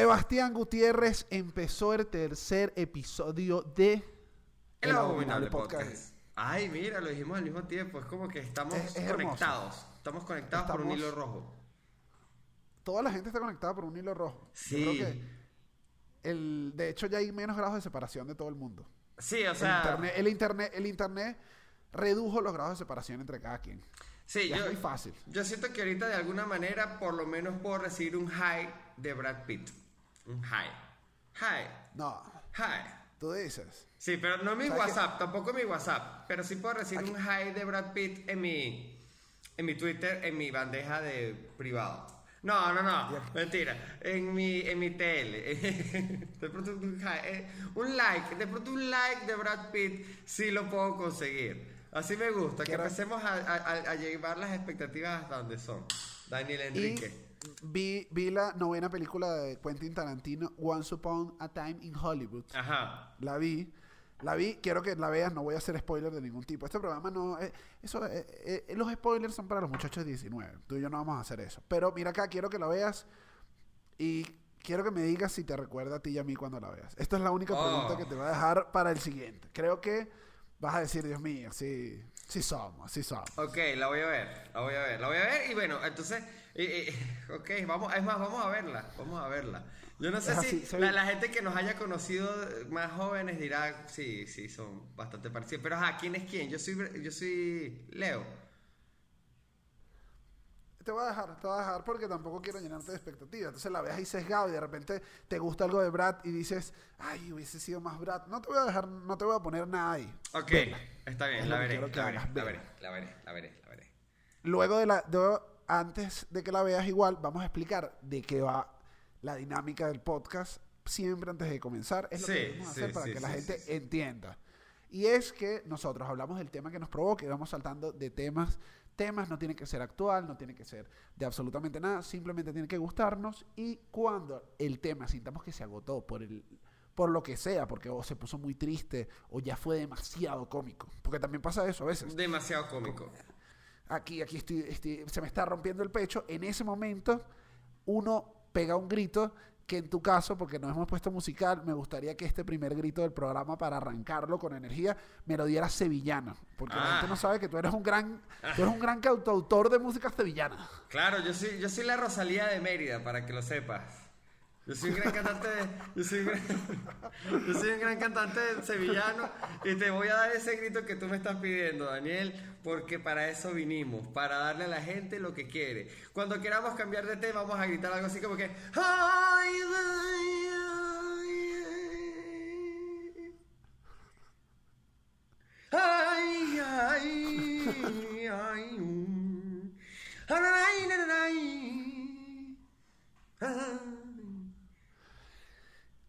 Sebastián Gutiérrez empezó el tercer episodio de El Abominable Podcast. Ay, mira, lo dijimos al mismo tiempo. Es como que estamos Es- es hermoso. conectados. Estamos conectados por un hilo rojo. Toda la gente está conectada por un hilo rojo. Yo Sí. creo que el, de hecho ya hay menos grados de separación de todo el mundo. Sí, o el, sea. internet, el, internet, el internet redujo los grados de separación entre cada quien. Sí, Ya yo, es muy fácil. Yo siento que ahorita de alguna manera por lo menos puedo recibir un high de Brad Pitt. High. High. No, High. tú dices. Sí, pero no mi ¿Sabes WhatsApp, tampoco mi WhatsApp. Pero sí puedo recibir un high de Brad Pitt en mi, en mi Twitter, en mi bandeja de privado. No, no, no, mentira. En mi, en mi TL. de pronto un, high, eh, un like, de pronto un like de Brad Pitt sí lo puedo conseguir. Así me gusta, que empecemos a, a- a- a llevar las expectativas hasta donde son. Daniel Enrique. Y vi, vi la novena película de Quentin Tarantino, Once Upon a Time in Hollywood. Ajá. La vi. La vi, quiero que la veas, no voy a hacer spoiler de ningún tipo. Este programa no... eh, eso, eh, eh, los spoilers son para los muchachos de 19. Tú y yo no vamos a hacer eso. Pero mira acá, quiero que la veas y quiero que me digas si te recuerda a ti y a mí cuando la veas. Esta es la única Oh. pregunta que te voy a dejar para el siguiente. Creo que vas a decir, Dios mío, sí, sí somos, sí somos. Ok, la voy a ver, la voy a ver, la voy a ver y bueno, entonces, ok, vamos, es más, vamos a verla, vamos a verla. Yo no sé Es si soy- la, la gente que nos haya conocido más jóvenes dirá, sí, sí, son bastante parecidos, pero ajá, ¿quién es quién? Yo soy, yo soy Leo. Te voy a dejar, te voy a dejar porque tampoco quiero llenarte de expectativas. Entonces la ves ahí sesgado y de repente te gusta algo de Brad y dices, ay, hubiese sido más Brad. No te voy a dejar, no te voy a poner nada ahí. Ok, está bien, Es la veré, la veré, la veré, la veré, la veré, la veré. Luego de la, de- antes de que la veas igual, vamos a explicar de qué va la dinámica del podcast. Siempre antes de comenzar, es lo Sí, que debemos sí, hacer para sí, que la gente entienda. Y es que nosotros hablamos del tema que nos provoca y vamos saltando de temas. Temas no tiene que ser actual, no tiene que ser de absolutamente nada, simplemente tiene que gustarnos. Y cuando el tema sintamos que se agotó por el por lo que sea, porque o se puso muy triste o ya fue demasiado cómico, porque también pasa eso a veces Demasiado cómico. Aquí, aquí estoy, estoy- se me está rompiendo el pecho. En ese momento, uno pega un grito que en tu caso, porque nos hemos puesto musical, me gustaría que este primer grito del programa, para arrancarlo con energía, me lo diera sevillano. Porque la Ah. gente no sabe que tú eres un gran, tú eres un gran cantautor de música sevillana. Claro, yo soy, yo soy la Rosalía de Mérida, para que lo sepas. Yo soy un gran cantante yo soy un gran, yo soy un gran cantante sevillano y te voy a dar ese grito que tú me estás pidiendo, Daniel, porque para eso vinimos, para darle a la gente lo que quiere. Cuando queramos cambiar de tema vamos a gritar algo así como que "Ay, ay, ay, ay, ay, mm. Ay, ay, ay, ay.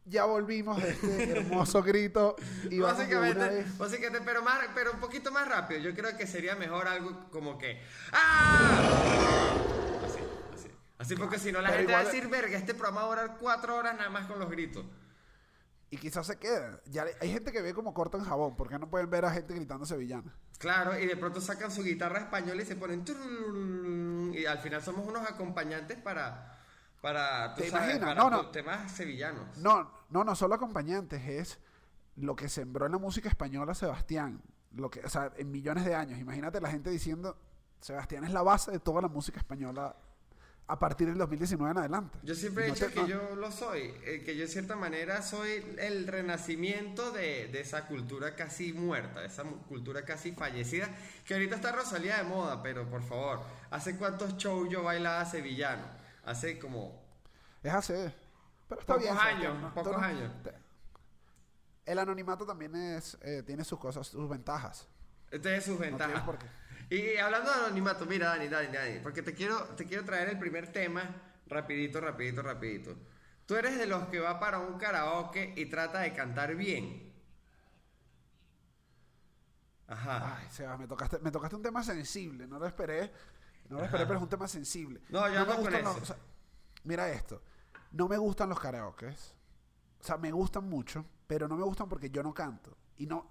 Ya volvimos de este hermoso grito y Básicamente, básicamente, pero más, pero un poquito más rápido. Yo creo que sería mejor algo como que ¡Ah! Así, así. Así porque si no la Pero gente va a decir, verga, este programa va a durar cuatro horas nada más con los gritos. Y quizás se queda. Ya hay gente que ve como corta en jabón, porque no pueden ver a gente gritando sevillana. Claro, y de pronto sacan su guitarra española y se ponen y al final somos unos acompañantes para para tú ¿Te sabes, imaginas? para No, no. temas sevillanos. No, no, no solo acompañantes, es lo que sembró en la música española Sebastián. Lo que, o sea, en millones de años. Imagínate la gente diciendo, Sebastián es la base de toda la música española a partir del 2019 en adelante. Yo siempre he No dicho te- que no- yo lo soy, eh, que yo de cierta manera soy el renacimiento de, de esa cultura casi muerta, de esa cultura casi fallecida, que ahorita está Rosalía de moda, pero por favor, ¿hace cuántos shows yo bailaba sevillano? Hace como... Es así. Pero está Pocos bien. Años, ¿no? pocos no- años. El anonimato también es, eh, tiene sus cosas, sus ventajas. Este es sus ventajas. por qué. Y hablando de anonimato, mira Dani, Dani, Dani, porque te quiero, te quiero traer el primer tema rapidito, rapidito, rapidito. Tú eres de los que va para un karaoke y trata de cantar bien. Ajá. Ay, Sebas, me tocaste, me tocaste un tema sensible. No lo esperé. No lo esperé, pero es un tema sensible. No, yo me ando con gustan los- eso. o sea, mira esto. No me gustan los karaokes. O sea, me gustan mucho, pero no me gustan porque yo no canto. Y no.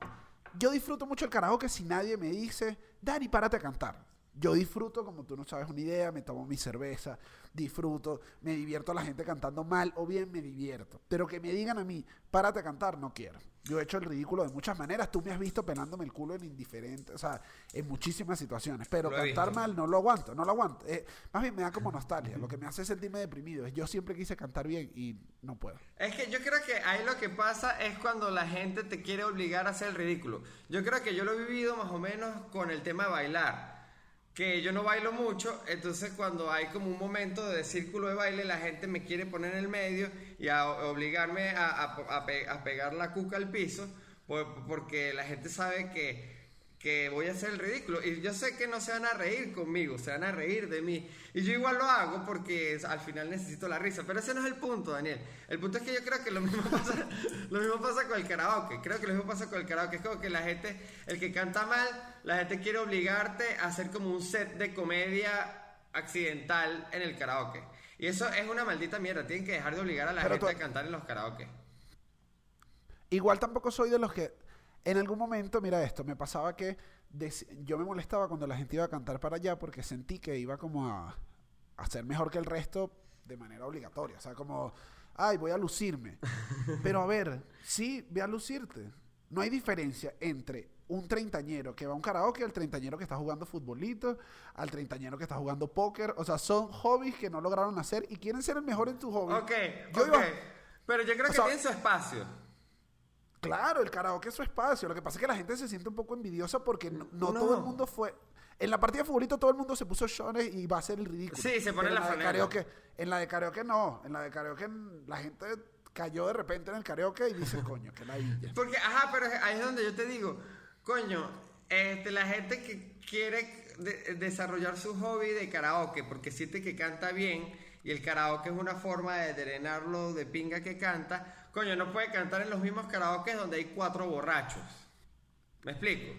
Yo disfruto mucho el karaoke si nadie me dice, Dani, párate a cantar. Yo disfruto, como tú no sabes una idea, me tomo mi cerveza, disfruto, me divierto a la gente cantando mal o bien me divierto. Pero que me digan a mí, párate a cantar, no quiero. Yo he hecho el ridículo de muchas maneras. Tú me has visto pelándome el culo en indiferentes, o sea, en muchísimas situaciones. Pero Lo cantar mal no lo aguanto, no lo aguanto. Eh, más bien me da como nostalgia. Lo que me hace sentirme deprimido es yo siempre quise cantar bien y no puedo. Es que yo creo que ahí lo que pasa es cuando la gente te quiere obligar a hacer el ridículo. Yo creo que yo lo he vivido más o menos con el tema de bailar. Que yo no bailo mucho, entonces cuando hay como un momento de círculo de baile, la gente me quiere poner en el medio y a obligarme a, a- a a pegar la cuca al piso, por- porque la gente sabe que, que voy a hacer el ridículo. Y yo sé que no se van a reír conmigo, se van a reír de mí. Y yo igual lo hago porque al final necesito la risa. Pero ese no es el punto, Daniel. El punto es que yo creo que lo mismo pasa, lo mismo pasa con el karaoke. Creo que lo mismo pasa con el karaoke. Es como que la gente, el que canta mal, la gente quiere obligarte a hacer como un set de comedia accidental en el karaoke. Y eso es una maldita mierda. Tienen que dejar de obligar a la Pero gente tú- a cantar en los karaoke. Igual tampoco soy de los que en algún momento, mira esto, me pasaba que yo me molestaba cuando la gente iba a cantar para allá porque sentí que iba como a, a ser mejor que el resto de manera obligatoria. O sea, como, ay, voy a lucirme. Pero a ver, sí, ve a lucirte. No hay diferencia entre un treintañero que va a un karaoke al treintañero que está jugando futbolito, al treintañero que está jugando póker. O sea, son hobbies que no lograron hacer y quieren ser el mejor en tu hobby. Ok, Yo ok. iba- Pero yo creo O que sea- tienen su espacio. Claro, el karaoke es su espacio. Lo que pasa es que la gente se siente un poco envidiosa porque no, no No. todo el mundo fue. En la partida de futbolito todo el mundo se puso shones y va a ser el ridículo. Sí, se pone la la de karaoke, En la de karaoke no. En la de karaoke la gente cayó de repente en el karaoke y dice, coño, que la villa. Porque, ajá, pero ahí es donde yo te digo, coño, este, la gente que quiere de- desarrollar su hobby de karaoke porque siente que canta bien y el karaoke es una forma de drenarlo de pinga que canta, coño, no puede cantar en los mismos karaoke donde hay cuatro borrachos. ¿Me explico?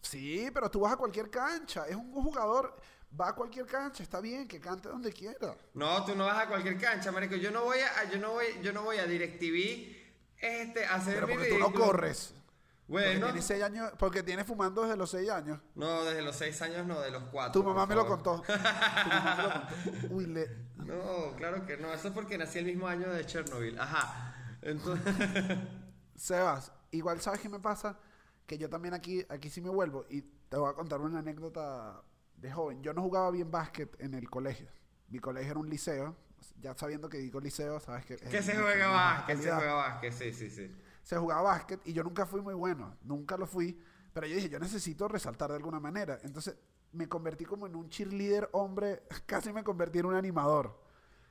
Sí, pero tú vas a cualquier cancha. Es un jugador, va a cualquier cancha, está bien, que cante donde quiera. No, tú no vas a cualquier cancha, marico. Yo no voy a, yo no voy, yo no voy a DirecTV este, a hacer Pero mi porque tú no corres. Porque Bueno, tienes seis años, porque tienes fumando desde los seis años. no, desde los seis años no, de los cuatro. Tu mamá me lo contó. Tu mamá me lo contó. Uy, le, No, claro que no. Eso es porque nací el mismo año de Chernobyl. Ajá. Entonces, Sebas, igual sabes qué me pasa, que yo también aquí, aquí sí me vuelvo y te voy a contar una anécdota de joven. Yo no jugaba bien básquet en el colegio. Mi colegio era un liceo. Ya sabiendo que digo liceo, sabes que... que se juega básquet, se juega básquet, sí, sí, sí. Se jugaba básquet y yo nunca fui muy bueno. Nunca lo fui. Pero yo dije, yo necesito resaltar de alguna manera. Entonces me convertí como en un cheerleader hombre. Casi me convertí en un animador.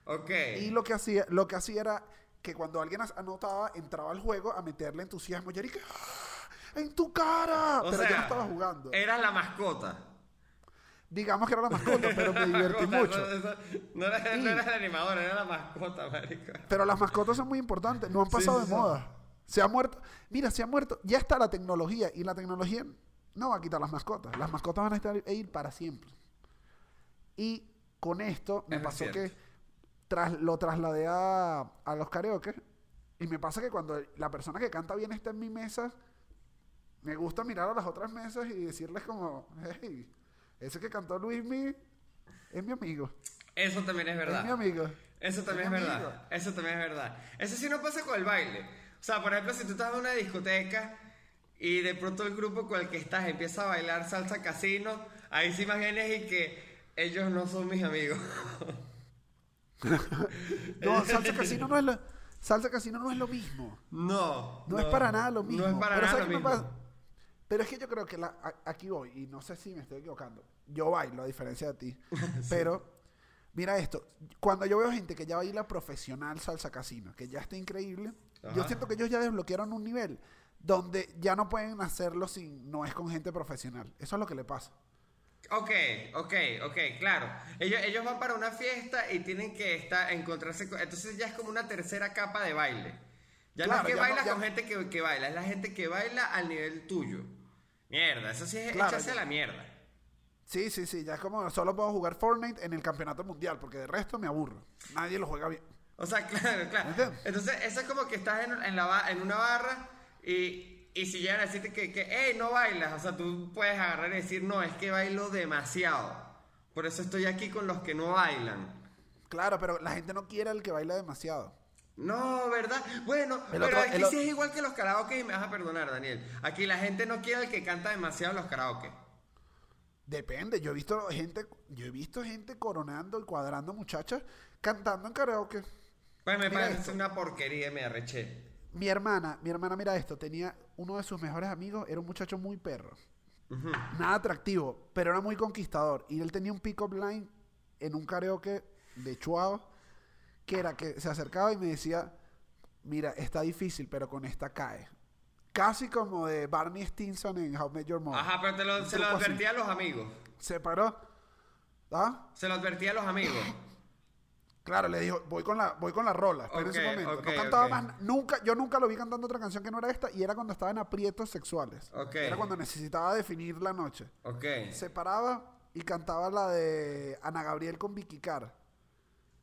Ok. Y lo que hacía, lo que hacía era que cuando alguien anotaba, entraba al juego a meterle entusiasmo. Yo dije, ¡Ah! ¡en tu cara! O pero sea, yo no estaba jugando. Eras la mascota. Digamos que era la mascota, pero me divertí mucho. No, eso- no era, no era el animador, era la mascota, marico. Pero las mascotas son muy importantes, no han pasado sí, de sí. moda. Se ha muerto, mira, se ha muerto, ya está la tecnología y la tecnología no va a quitar las mascotas. Las mascotas van a estar a ir para siempre. Y con esto me Es pasó cierto. que tras, lo trasladé a, a los karaoke y me pasa que cuando la persona que canta bien está en mi mesa, me gusta mirar a las otras mesas y decirles como, hey, ese que cantó Luismi es mi amigo. Eso también es Es mi verdad. amigo. Eso también Es es mi verdad. amigo. Eso también es verdad. Eso sí no pasa con el baile. O sea, por ejemplo, si tú estás en una discoteca y de pronto el grupo con el que estás empieza a bailar salsa casino, ahí sí más bien es y que ellos no son mis amigos. No, salsa casino no es lo, salsa casino no es lo mismo. No. No, es para nada lo mismo. No es para Pero nada. Pero es que yo creo que la- a- aquí voy, y no sé si me estoy equivocando. Yo bailo, a diferencia de ti. Pero, mira esto. Cuando yo veo gente que ya baila profesional salsa casino, que ya está increíble, yo siento que ellos ya desbloquearon un nivel donde ya no pueden hacerlo si no es con gente profesional. Eso es lo que le pasa. Ok, ok, ok, claro. Ellos, ellos van para una fiesta y tienen que estar, encontrarse con... Entonces ya es como una tercera capa de baile. Ya no es que no- ya- con gente que, que baila, es la gente que baila al nivel tuyo. Mierda, eso sí es Claro, echarse ya- a la mierda. Sí, sí, sí. Ya es como solo puedo jugar Fortnite en el campeonato mundial, porque de resto me aburro. Nadie lo juega bien. O sea, claro, claro. ¿Entiendes? Entonces, eso es como que estás en, en la, ba- en una barra y, y si llegan a decirte que, que, hey, no bailas, o sea, tú puedes agarrar y decir, no, es que bailo demasiado. Por eso estoy aquí con los que no bailan. Claro, pero la gente no quiere al que baila demasiado. No, ¿verdad? Bueno, El pero otro- aquí sí es igual que los karaoke y me vas a perdonar, Daniel. Aquí la gente no quiere al que canta demasiado en los karaoke. Depende, yo he visto gente, yo he visto gente coronando y cuadrando muchachas cantando en karaoke. Pues me Mira parece esto. una porquería me arreché. Mi hermana, mi hermana, mira esto, tenía uno de sus mejores amigos, era un muchacho muy perro. Nada atractivo, pero era muy conquistador. Y él tenía un pick-up line en un karaoke de Chuao, que era que se acercaba y me decía, mira, está difícil, pero con esta cae. Casi como de Barney Stinson en How Met Your Mother. Ajá, pero te lo- Un se lo truco así. advertí a los amigos. Se paró. ¿Ah? Se lo advertí a los amigos. Claro, le dijo, voy con la, voy con la rola, espera ese Ok, momento. no cantaba más, nunca, yo nunca lo vi cantando otra canción que no era esta, y era cuando estaba en aprietos sexuales. Era cuando necesitaba definir la noche. Se paraba y cantaba la de Ana Gabriel con Vicky Carr.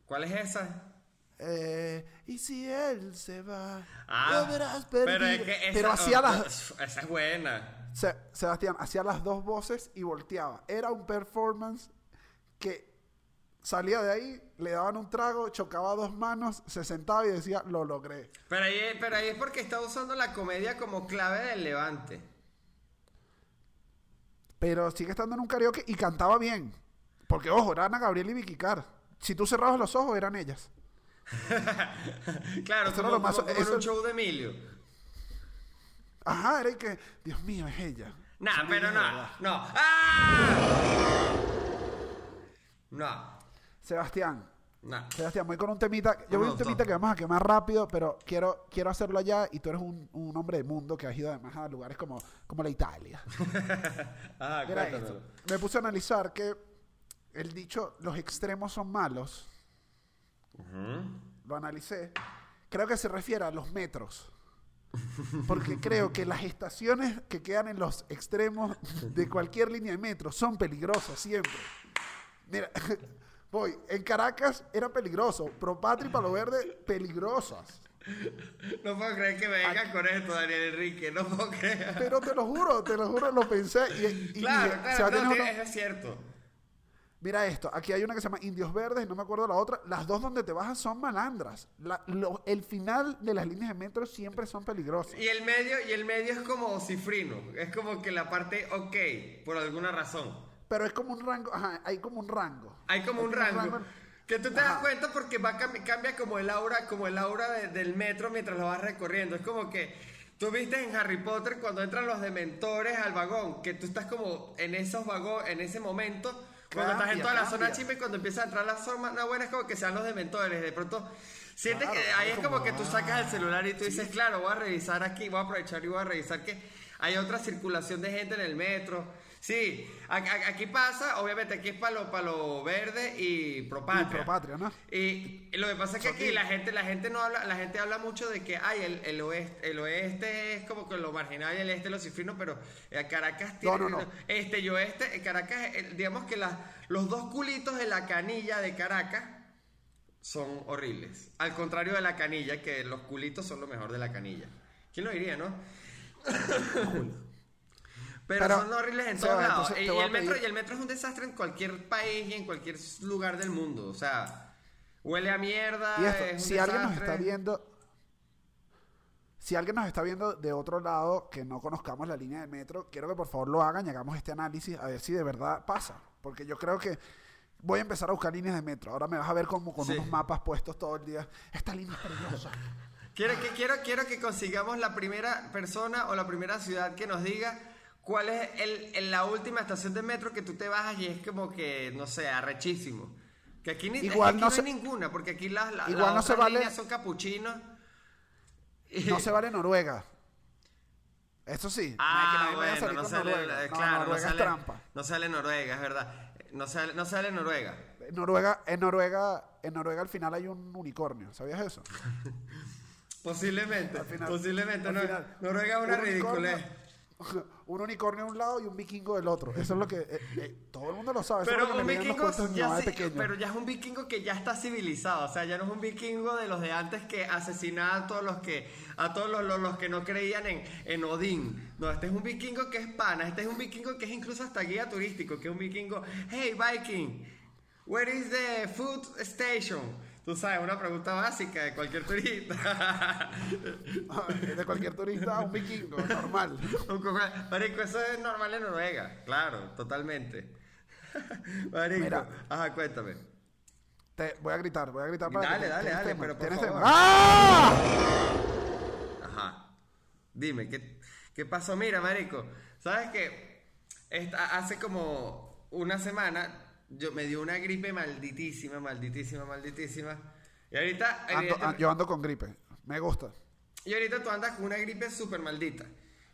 ¿Cuál es esa? Eh, y si él se va, Ah, lo verás pero perdido. es que esa, Pero hacía oh, las, Esa es buena. Se- Sebastián, hacía las dos voces y volteaba. Era un performance que salía de ahí, le daban un trago, chocaba dos manos, se sentaba y decía, lo logré. Pero ahí, pero ahí es porque está usando la comedia como clave del levante. Pero sigue estando en un karaoke y cantaba bien. Porque, ojo, era Ana Gabriel y Vicky Carr. Si tú cerrabas los ojos, eran ellas. claro, Eso era como, lo más- como- como en eso- un show de Emilio. Ajá, era y que, Dios mío, es ella. Nah, pero no, no. ¡Ah! No, Sebastián, no. Sebastián, voy con un temita. Yo voy Me un temita que vamos a quemar rápido, pero quiero, quiero hacerlo allá y tú eres un, un hombre de mundo que has ido además a lugares como, como la Italia. Ah, Mira esto. Me puse a analizar que el dicho los extremos son malos, lo analicé, creo que se refiere a los metros. Porque creo que las estaciones que quedan en los extremos de cualquier línea de metro son peligrosas siempre. Mira, voy, en Caracas era peligroso, Propatria y Palo Verde peligrosas. No puedo creer que me vengas con esto, Daniel Enrique. No puedo creer. Pero te lo juro, te lo juro, lo pensé y, y Claro, dije, claro, no, es uno- tiene- eso es cierto. Mira esto, aquí hay una que se llama Indios Verdes no me acuerdo la otra. Las dos donde te bajas son malandras. La- lo- el final de las líneas de metro siempre son peligrosas. Y el medio, y el medio es como cifrino. Es como que la parte ok, por alguna razón. Pero es como un rango, ajá, hay como un rango. Hay como un rango. Que tú te das Ajá. cuenta porque va cambi- cambia como el aura, como el aura de- del metro mientras lo vas recorriendo. Es como que tú viste en Harry Potter cuando entran los dementores al vagón, que tú estás como en esos vagones, en ese momento, cuando estás en Cambia, toda la zona cambia. chimba y cuando empieza a entrar la zona buena es como que sean los dementores. De pronto sientes Claro, que ahí es como, como que tú sacas el celular y tú dices, claro, voy a revisar aquí, voy a aprovechar y voy a revisar que hay otra circulación de gente en el metro. Sí, aquí pasa, obviamente aquí es palo, palo verde y propatria. Y Propatria, ¿no? Y lo que pasa es que aquí la gente, la gente no habla, la gente habla mucho de que ay, el, el oeste, el oeste es como que lo marginal y el este lo cifrino, pero eh, Caracas tiene No, no, no. este y oeste, eh, Caracas, eh, digamos que las los dos culitos de la canilla de Caracas son horribles. Al contrario de la canilla, que los culitos son lo mejor de la canilla. ¿Quién lo diría, no? Pero, Pero, son horribles en todos lados. entonces Y, el metro, pedir- y el metro es un desastre en cualquier país y en cualquier lugar del mundo. O sea, huele a mierda. Y esto, es un si alguien nos desastre. está viendo, si alguien nos está viendo de otro lado que no conozcamos la línea del metro, quiero que por favor lo hagan y hagamos este análisis a ver si de verdad pasa. Porque yo creo que voy a empezar a buscar líneas de metro. Ahora me vas a ver como con Sí. unos mapas puestos todo el día. Esta línea es peligrosa. Quiero que, quiero, quiero que consigamos la primera persona o la primera ciudad que nos diga cuál es el, el- la última estación de metro que tú te bajas y es como que, no sé, arrechísimo. Que aquí, ni, Igual aquí no no, se- hay ninguna, porque aquí las, las, Igual las no se otras vale- líneas son capuchinos. Y- No se vale Noruega. Eso sí. Ah, que bueno, no sale, Noruega. No, claro, no Noruega sale, es trampa. no sale Noruega, es verdad. No sale, no sale Noruega. Noruega, en Noruega, en Noruega al final hay un unicornio. ¿Sabías eso? Posiblemente, Al final- posiblemente. al no- final, Noruega es una un ridiculez. un unicornio de un lado y un vikingo del otro. Eso es lo que eh, eh, todo el mundo lo sabe. Eso es Pero lo que un me leían los vikingo ya sí- pero ya es un vikingo que ya está civilizado, o sea, ya no es un vikingo de los de antes que asesinaba a todos los que a todos los, los- los que no creían en, en Odín. No, este es un vikingo que es pana, este es un vikingo que es incluso hasta guía turístico, que es un vikingo, "Hey Viking, where is the food station?" Tú sabes, una pregunta básica de cualquier turista. de cualquier turista, un vikingo, normal. Marico, eso es normal en Noruega, claro, totalmente. Marico, Mira. ajá, cuéntame. Te, voy a gritar, voy a gritar para Dale, que dale, ¿tienes dale, tema? pero por ¿Tienes favor. tema? ¡Ah! Ajá. Dime, ¿qué, qué pasó? Mira, marico, ¿sabes qué? Esta- hace como una semana yo me dio una gripe malditísima, malditísima, malditísima. Y ahorita, Ando- ah, yo ando con gripe. Me gusta. y ahorita tú andas con una gripe súper maldita.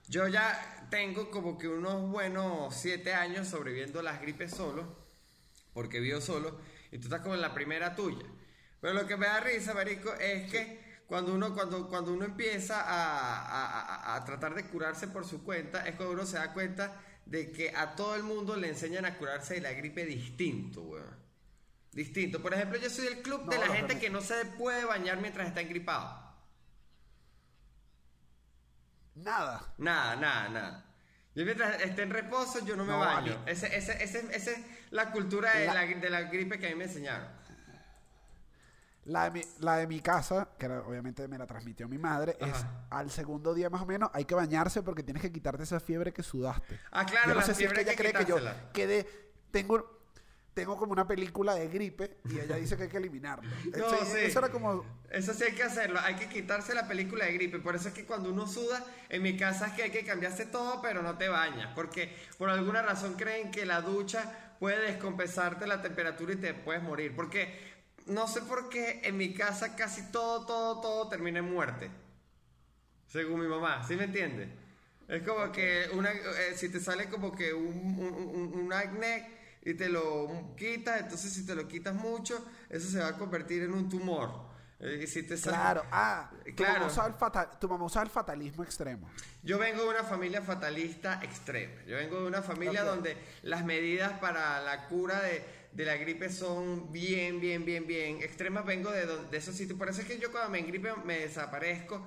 Yo ya tengo como que unos buenos siete años sobreviviendo las gripes solo, porque vivo solo, y tú estás como en la primera tuya. Pero lo que me da risa, marico, es que cuando uno, cuando, cuando uno empieza a, a- a- a tratar de curarse por su cuenta, es cuando uno se da cuenta de que a todo el mundo le enseñan a curarse de la gripe distinto, weón. Distinto. Por ejemplo, yo soy del club de la gente que no se puede bañar mientras está engripado. Nada. Nada, nada, nada. Yo mientras esté en reposo, yo no me baño. vale. Ese, ese, ese, esa es la cultura de La- la, de la gripe que a mí me enseñaron. La de, mi, la de mi casa, que era- obviamente me la transmitió mi madre, es al segundo día más o menos hay que bañarse porque tienes que quitarte esa fiebre que sudaste. Ah, claro, yo no la sé si es que ella cree que yo quedé, tengo, tengo como una película de gripe y ella dice que hay que eliminarlo. No, Eso- sí. Eso era como, Eso sí hay que hacerlo, hay que quitarse la película de gripe. Por eso es que cuando uno suda, en mi casa es que hay que cambiarse todo, pero no te bañas. Porque por alguna razón creen que la ducha puede descompensarte la temperatura y te puedes morir. Porque no sé por qué en mi casa casi todo, todo, todo termina en muerte. Según mi mamá, ¿sí me entiendes? Es como que una, eh, si te sale como que un, un, un- un acné y te lo quitas, entonces si te lo quitas mucho, eso se va a convertir en un tumor. Eh, si te sale- claro, ah, tu, Claro. Mamá usaba el fatal- tu mamá usaba el fatalismo extremo. Yo vengo de una familia fatalista extrema. Yo vengo de una familia donde las medidas para la cura de, de la gripe son bien, bien, bien, bien extremas. Vengo de, de esos sitios. Por eso es que yo cuando me engripe me desaparezco.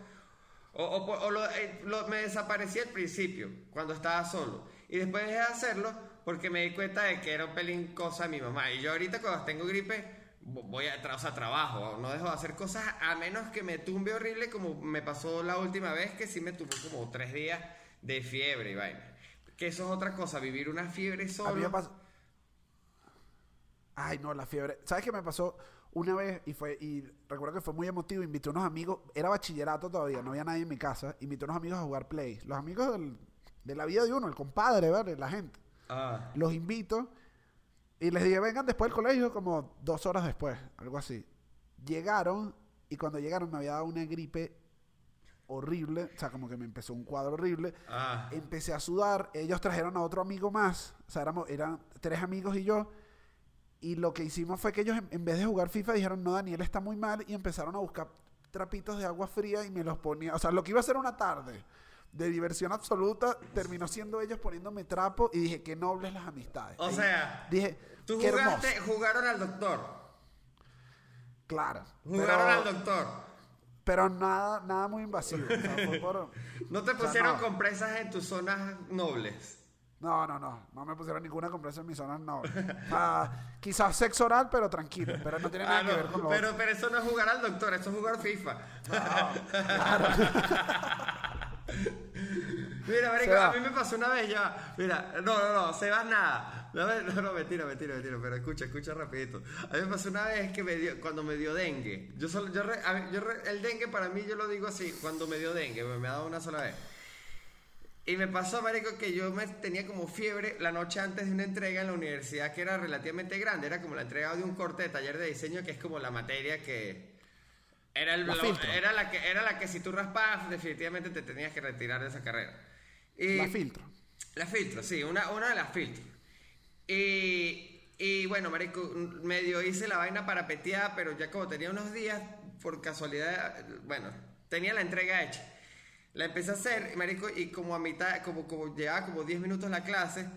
O, o o lo- eh, lo- me desaparecí al principio, cuando estaba solo. Y después dejé de hacerlo porque me di cuenta de que era un pelín cosa de mi mamá. Y yo ahorita cuando tengo gripe vo- voy a, tra- o sea, trabajo. No dejo de hacer cosas a menos que me tumbe horrible como me pasó la última vez que sí me tumbó como tres días de fiebre y vaina. Que eso es otra cosa, vivir una fiebre A mí me solo. Ay, no, la fiebre. ¿Sabes qué me pasó una vez? Y fue y recuerdo que fue muy emotivo. Invité a unos amigos. Era bachillerato todavía, no había nadie en mi casa. Invité a unos amigos a jugar play. Los amigos del- de la vida de uno, el compadre, ¿verdad? La gente. Ah, Los invito y les dije, vengan después del colegio, como dos horas después, algo así. Llegaron y cuando llegaron me había dado una gripe horrible, o sea, como que me empezó un cuadro horrible. ah. Empecé a sudar, ellos trajeron a otro amigo más, o sea, éramos, eran tres amigos y yo. Y lo que hicimos fue que ellos, en, en vez de jugar FIFA, dijeron, no, Daniel está muy mal, y empezaron a buscar trapitos de agua fría y me los ponía. O sea, lo que iba a ser una tarde de diversión absoluta, terminó siendo ellos poniéndome trapo y dije, qué nobles las amistades. O Ahí sea, dije, Tú qué hermoso. jugaste, jugaron al doctor. Claro. Jugaron al doctor. pero nada, nada muy invasivo. o sea, fue por- No te o sea, pusieron no. compresas en tus zonas nobles. No, no, no. No me pusieron ninguna compresa en mis zonas, no. Ah, quizás sexo oral, pero tranquilo. Pero no tiene nada Ah, que no, ver con lo pero, otro. pero eso no es jugar al doctor, eso es jugar FIFA. Mira, marico, Seba. a mí me pasó una vez ya. Mira, no, no, no, Sebas nada. No, no, no, mentira, mentira, mentira, pero escucha, escucha rapidito. A mí me pasó una vez que me dio, cuando me dio dengue. Yo solo, yo, re- yo re- el dengue para mí yo lo digo así, cuando me dio dengue, me, me ha dado una sola vez. Y me pasó, marico, que yo me tenía como fiebre la noche antes de una entrega en la universidad que era relativamente grande. Era como la entrega de un corte de taller de diseño, que es como la materia que... Era, el, La lo- era, la que, era la que si tú raspabas, definitivamente te tenías que retirar de esa carrera. Y, La filtro. la filtro, sí, una, una de las filtros. Y, y bueno, marico, medio hice la vaina para petear, pero ya como tenía unos días, por casualidad, bueno, tenía la entrega hecha. La empecé a hacer, marico, y como a mitad, como, como llevaba como 10 minutos la clase,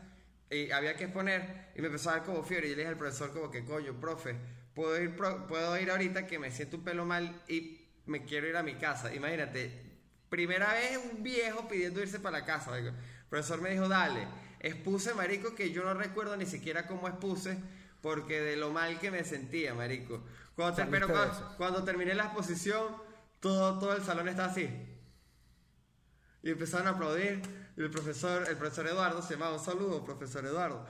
y había que exponer, y me empezó a dar como fiebre, y yo le dije al profesor como que, coño, profe, puedo ir, pro- puedo ir ahorita que me siento un pelo mal y me quiero ir a mi casa. Imagínate, primera vez un viejo pidiendo irse para la casa, marico. El profesor me dijo, dale, expuse, marico, que yo no recuerdo ni siquiera cómo expuse, porque de lo mal que me sentía, marico. Cuando, te- Saliste pero cuando, cuando terminé la exposición, todo, todo el salón está así. Y empezaron a aplaudir. Y el profesor, el profesor Eduardo se llamaba un saludo, profesor Eduardo.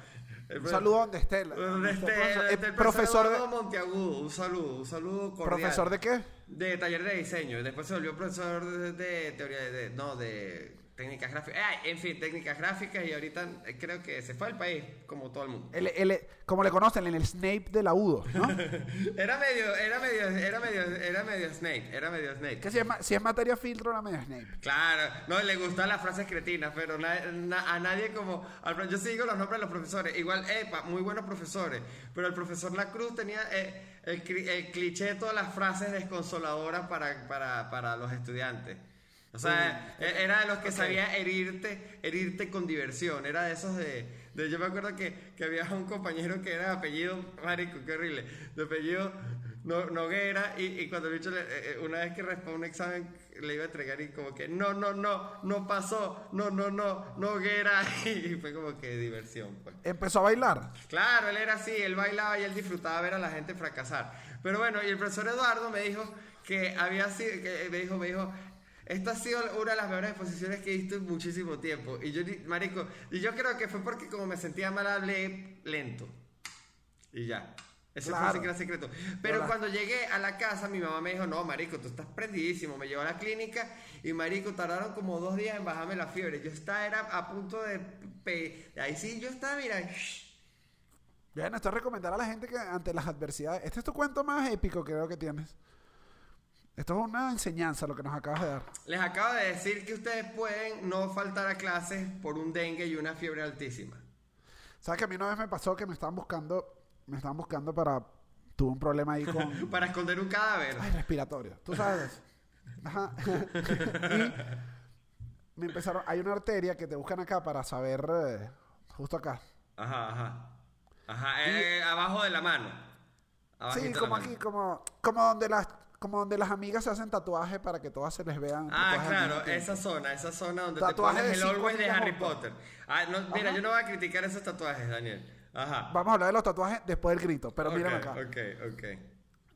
El Un saludo donde esté. Donde esté, profesor. Eh, el profesor Eduardo de, Monteagudo, un saludo, un saludo cordial. ¿Profesor de qué? De taller de diseño. Después se volvió profesor de, de teoría de- no, de técnicas gráficas. Ay, en fin, técnicas gráficas y ahorita eh, creo que se fue al país, como todo el mundo. El- el- como le conocen, en el Snape de la UDO, ¿no? Era medio, era medio, era medio, era medio Snape, era medio Snape. que si es, ma- si es materia filtro, era medio Snape. Claro, no le gustan las frases cretinas, pero na- na- a nadie como. al yo sigo los nombres de los profesores. Igual, epa, muy buenos profesores. Pero el profesor La Cruz tenía eh, el cliché de todas las frases desconsoladoras para, para, para los estudiantes. O sea, e- era de los que Ok. sabía herirte, herirte con diversión. Era de esos de. de- yo me acuerdo que, que había un compañero que era de apellido, marico, qué horrible, de apellido no, Noguera, y, y cuando el bicho, le- eh, eh, una vez que respondió un examen, le iba a entregar y como que, no, no, no, no pasó, no, no, no, Noguera, y fue como que diversión, pues. Empezó a bailar. Claro, él era así, él bailaba y él disfrutaba ver a la gente fracasar. Pero bueno, y el profesor Eduardo me dijo que había sido, que me dijo, me dijo, esta ha sido una de las mejores exposiciones que he visto en muchísimo tiempo. Y yo, marico, y yo creo que fue porque como me sentía mal, hablé lento. Y ya. Ese Claro. fue el secreto secreto. Pero Hola. cuando llegué a la casa, mi mamá me dijo, no, marico, tú estás prendidísimo. Me llevó a la clínica y, marico, tardaron como dos días en bajarme la fiebre. Yo estaba, era a punto de... pe- Ahí sí, yo estaba, mira... Bien, esto es recomendar a la gente que ante las adversidades. Este es tu cuento más épico creo que tienes. Esto es una enseñanza lo que nos acabas de dar. Les acabo de decir que ustedes pueden no faltar a clases por un dengue y una fiebre altísima. ¿Sabes que a mí una vez me pasó que me estaban buscando, me estaban buscando para, tuve un problema ahí con, Para esconder un cadáver. ay, respiratorio, tú sabes. Ajá. y me empezaron, hay una arteria que te buscan acá para saber, eh, justo acá. Ajá, ajá. Ajá, eh, abajo de la mano. Sí, Abajito como mano. aquí, como, como donde las, como donde las amigas se hacen tatuajes para que todas se les vean. Ah, claro, esa zona, esa zona donde Tatuaje te pones el always de Harry. Potter. Ah, no, mira, yo no voy a criticar esos tatuajes, Daniel. Ajá. Vamos a hablar de los tatuajes después del grito, pero Ok, mírame acá. Ok, ok.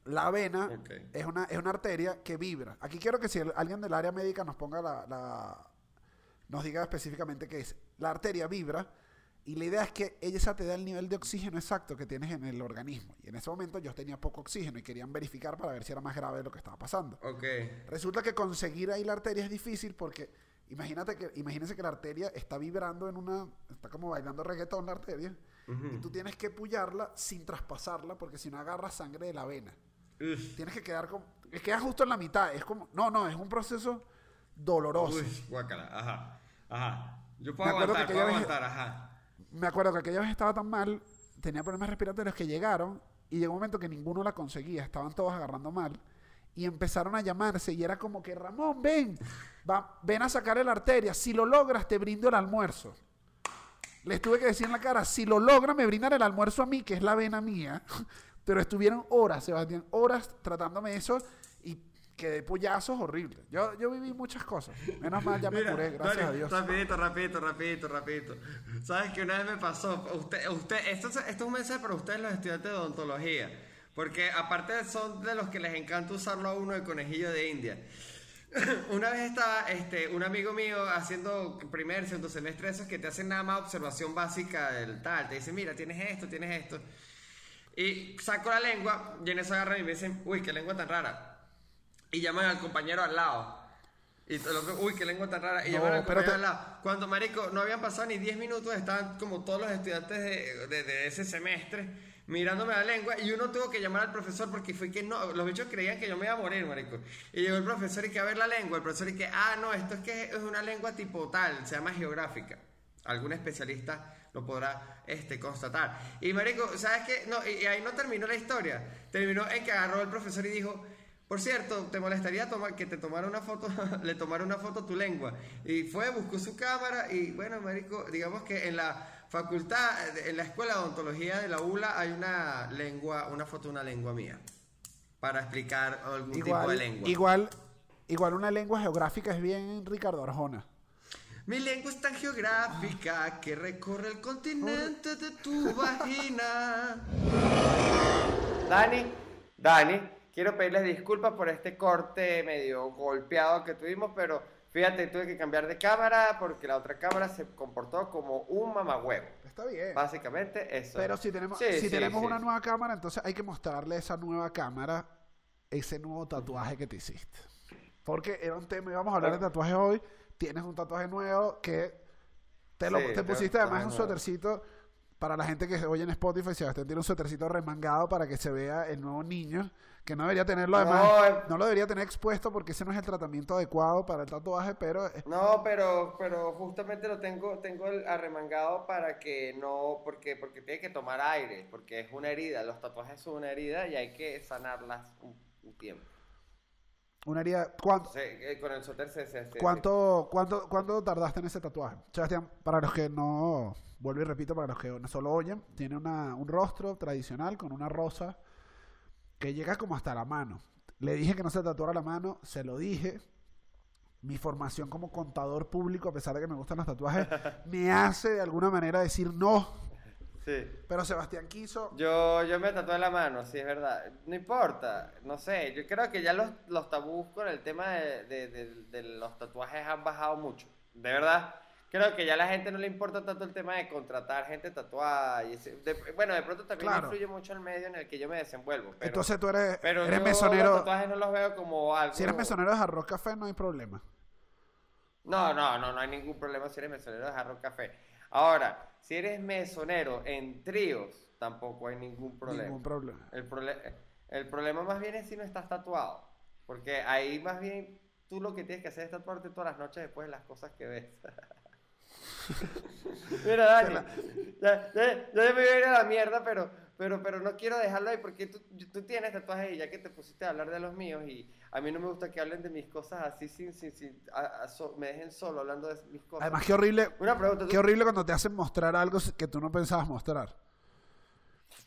La vena es, una, es una arteria que vibra. Aquí quiero que si el- alguien del área médica nos ponga la, la- nos diga específicamente qué es. La arteria vibra y la idea es que ella te da el nivel de oxígeno exacto que tienes en el organismo. Y en ese momento yo tenía poco oxígeno y querían verificar para ver si era más grave lo que estaba pasando. Ok. Resulta que conseguir ahí la arteria es difícil porque imagínate que, imagínense que la arteria está vibrando en una, está como bailando reggaetón la arteria, y tú tienes que puyarla sin traspasarla porque si no agarras sangre de la vena. Uf. Tienes que quedar como, queda justo en la mitad, es como, no, no, es un proceso doloroso. Uy, guácala. Ajá. Ajá. Yo puedo aguantar, que puedo vez- aguantar, ajá. Me acuerdo que aquella vez estaba tan mal, tenía problemas respiratorios que llegaron y llegó un momento que ninguno la conseguía, estaban todos agarrando mal y empezaron a llamarse y era como que Ramón, ven, va, ven a sacarle la arteria, si lo logras te brindo el almuerzo. Les tuve que decir en la cara, si lo logran me brindan el almuerzo a mí, que es la vena mía, pero estuvieron horas, Sebastián, horas tratándome eso y quedé pollazos horribles. Yo, yo viví muchas cosas, menos mal ya me Mira, curé, gracias a Dios. Rapidito, rapidito, rapidito, rapidito. ¿Sabes que una vez me pasó? Usted, usted, esto, es- esto es un mensaje para ustedes los estudiantes de odontología. Porque aparte son de los que les encanta usarlo a uno de conejillo de India. Una vez estaba este, un amigo mío haciendo primer, segundo semestre, esos que te hacen nada más observación básica del tal. Te dicen, mira, tienes esto, tienes esto. Y saco la lengua y en eso agarran y me dicen, uy, qué lengua tan rara. Y llaman al compañero al lado. Y lo- uy, qué lengua tan rara. Y No, llaman al compañero te- al lado. Cuando, marico, no habían pasado ni 10 minutos, estaban como todos los estudiantes de, de- de ese semestre mirándome la lengua y uno tuvo que llamar al profesor porque fue que no, los bichos creían que yo me iba a morir, marico. Y llegó el profesor y que a ver la lengua, el profesor y que, ah, no, esto es que es una lengua tipo tal, se llama geográfica. Algún especialista lo podrá este, constatar. Y marico, ¿sabes qué? No, y, y ahí no terminó la historia. Terminó en que agarró el profesor y dijo, Por cierto, ¿te molestaría tomar, que te tomara una foto, le tomara una foto a tu lengua? Y fue, buscó su cámara y bueno, marico, digamos que en la facultad, en la escuela de odontología de la ULA hay una lengua, una foto de una lengua mía. Para explicar algún tipo de Igual, lengua. igual, igual una lengua geográfica es bien Ricardo Arjona. Mi lengua es tan geográfica que recorre el continente de tu vagina. Dani, Dani, quiero pedirles disculpas por este corte medio golpeado que tuvimos, pero fíjate, tuve que cambiar de cámara porque la otra cámara se comportó como un mamagüevo. Está bien. Básicamente eso. Pero si tenemos, Sí, si sí, tenemos sí. una nueva cámara, entonces hay que mostrarle a esa nueva cámara ese nuevo tatuaje que te hiciste. Porque era un tema, íbamos a hablar de tatuajes hoy. Tienes un tatuaje nuevo que te, lo, te pusiste además un suétercito. Para la gente que se oye en Spotify, Sebastián tiene un suétercito remangado para que se vea el nuevo niño. Que no debería tenerlo además. No. No, lo debería tener expuesto porque ese no es el tratamiento adecuado para el tatuaje, pero No, pero, pero justamente lo tengo, tengo el arremangado para que no, porque, porque tiene que tomar aire, porque es una herida, los tatuajes son una herida y hay que sanarlas un, un tiempo. una herida. ¿Cuánto, eh, con el se- ¿Cuánto, cuánto, cuánto tardaste en ese tatuaje? Sebastián, para los que no, vuelvo y repito, para los que no solo oyen, tiene una, un rostro tradicional con una rosa que llega como hasta la mano. Le dije que no se tatuara la mano, se lo dije. Mi formación como contador público, a pesar de que me gustan los tatuajes, me hace de alguna manera decir no. Sí. Pero Sebastián quiso. Yo, yo me tatué la mano, sí, es verdad. No importa, no sé, yo creo que ya los, los tabús con el tema de, de- de- de los tatuajes han bajado mucho. De verdad, creo que ya a la gente no le importa tanto el tema de contratar gente tatuada. Y ese- de- bueno, de pronto también Claro. influye mucho el medio en el que yo me desenvuelvo. Pero, Entonces tú eres, pero eres yo mesonero. los tatuajes no los veo como algo... Si eres mesonero de Arroz Café, no hay problema. No, no, no, no hay ningún problema si eres mesonero de Jarro Café. Ahora, si eres mesonero en tríos, tampoco hay ningún problema. Ningún problema. El, prole- el problema más bien es si no estás tatuado. Porque ahí más bien tú lo que tienes que hacer es tatuarte todas las noches después de las cosas que ves. Mira, Dani, ya, ya, ya me voy a ir a la mierda, pero, pero, pero no quiero dejarlo ahí porque tú, tú tienes tatuajes y ya que te pusiste a hablar de los míos y a mí no me gusta que hablen de mis cosas así sin, sin, sin a- a so- me dejen solo hablando de mis cosas. Además, qué horrible, Una pregunta, ¿tú- qué horrible cuando te hacen mostrar algo que tú no pensabas mostrar.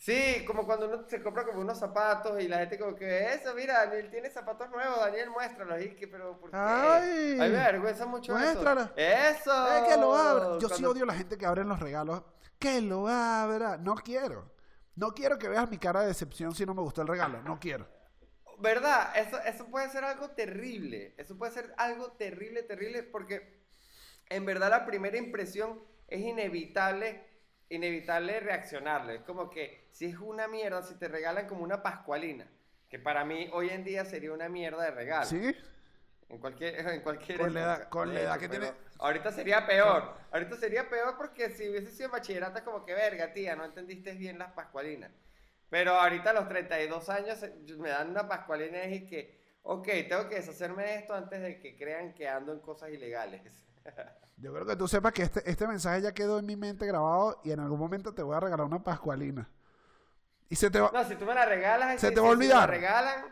Sí, como cuando uno se compra como unos zapatos y la gente como que eso, mira, Daniel tiene zapatos nuevos, Daniel, muéstralos. Y que, pero ¿por qué? Ay, A mí me avergüenza mucho muéstrala. eso. Eso. Eh, que lo abra. Yo sí odio a la gente que abre los regalos. Que lo abra. No quiero. No quiero que veas mi cara de decepción si no me gustó el regalo. No quiero. ¿Verdad? Eso, eso puede ser algo terrible. Eso puede ser algo terrible, terrible, porque en verdad la primera impresión es inevitable, inevitable reaccionarle. Es como que si es una mierda, si te regalan como una pascualina, que para mí hoy en día sería una mierda de regalo. ¿Sí? En cualquier, en cualquier Con la edad- con la edad que tiene- Ahorita sería peor. Ahorita sería peor porque si hubiese sido bachillerato es como que verga, tía, no entendiste bien las pascualinas. Pero ahorita a los 32 años eh, me dan una pascualina y es que, ok, tengo que deshacerme de esto antes de que crean que ando en cosas ilegales. Yo creo que tú sepas que este, este mensaje ya quedó en mi mente grabado y en algún momento te voy a regalar una pascualina. Y se te va... No, si tú me la regalas, Se si- te va a si- si me la olvidar. regalan,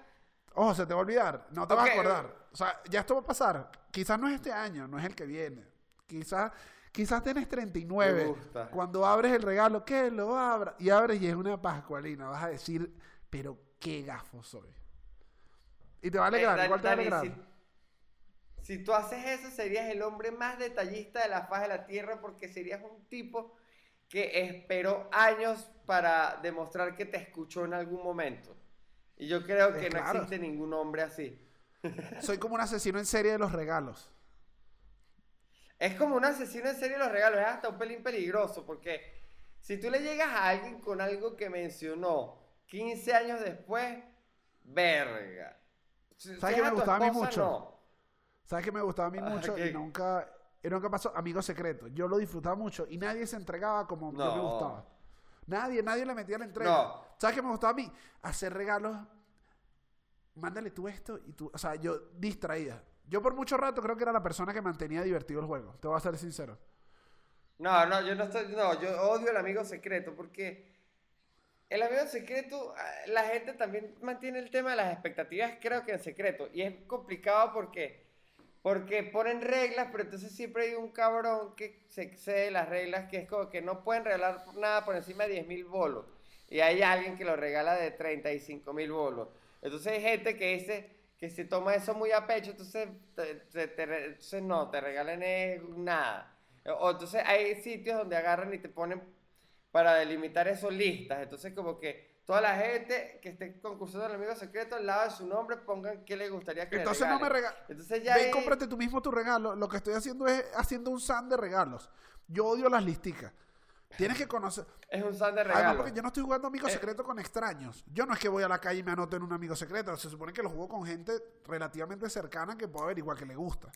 Ojo, se te va a olvidar. No te vas a acordar. O sea, ya esto va a pasar. Quizás no es este año, no es el que viene. Quizás, quizás tienes 39. Me gusta. Cuando abres el regalo, que lo abra. Y abres y es una pascualina. Vas a decir, pero qué gafo soy. Y te va a alegrar. Eh, igual te va a alegrar. Si, tú haces eso, serías el hombre más detallista de la faz de la tierra porque serías un tipo que esperó años para demostrar que te escuchó en algún momento. Y yo creo que no claro. existe ningún hombre así. Soy como un asesino en serie de los regalos. Es como un asesino en serie de los regalos, es hasta un pelín peligroso porque si tú le llegas a alguien con algo que mencionó 15 años después, verga. ¿Sabes es me gustaba a mí esposa, mucho? no. ¿Sabes qué me gustaba a mí Ah, mucho? ¿qué? Y nunca, y nunca pasó. Amigo secreto. Yo lo disfrutaba mucho y nadie se entregaba como yo me No. gustaba. Nadie, nadie le metía la entrega. No. ¿Sabes qué me gustaba a mí? Hacer regalos. Mándale tú esto y tú. O sea, yo distraída. Yo por mucho rato creo que era la persona que mantenía divertido el juego. Te voy a ser sincero. No, no, yo no estoy, no, yo odio el amigo secreto porque el amigo secreto, ah, la gente también mantiene el tema de las expectativas, creo que en secreto. Y es complicado porque, porque ponen reglas, pero entonces siempre hay un cabrón que se excede las reglas, que es como que no pueden regalar nada por encima de 10 mil bolos. Y hay alguien que lo regala de 35 mil bolos. Entonces hay gente que dice que se toma eso muy a pecho, entonces, entonces no, te regalen nada. O entonces hay sitios donde agarran y te ponen para delimitar esos listas. Entonces, como que toda la gente que esté concursando el amigo secreto, al lado de su nombre, pongan qué le gustaría que Entonces le no me regales. Entonces ya Ve y ahí- cómprate tú mismo tu regalo. Lo que estoy haciendo es haciendo un san de regalos. Yo odio las listicas. Tienes que conocer. es un san de Además, regalo. porque yo no estoy jugando amigo Eh. secreto con extraños. Yo no es que voy a la calle y me anoto en un amigo secreto. Se supone que lo juego con gente relativamente cercana que puedo averiguar que le gusta.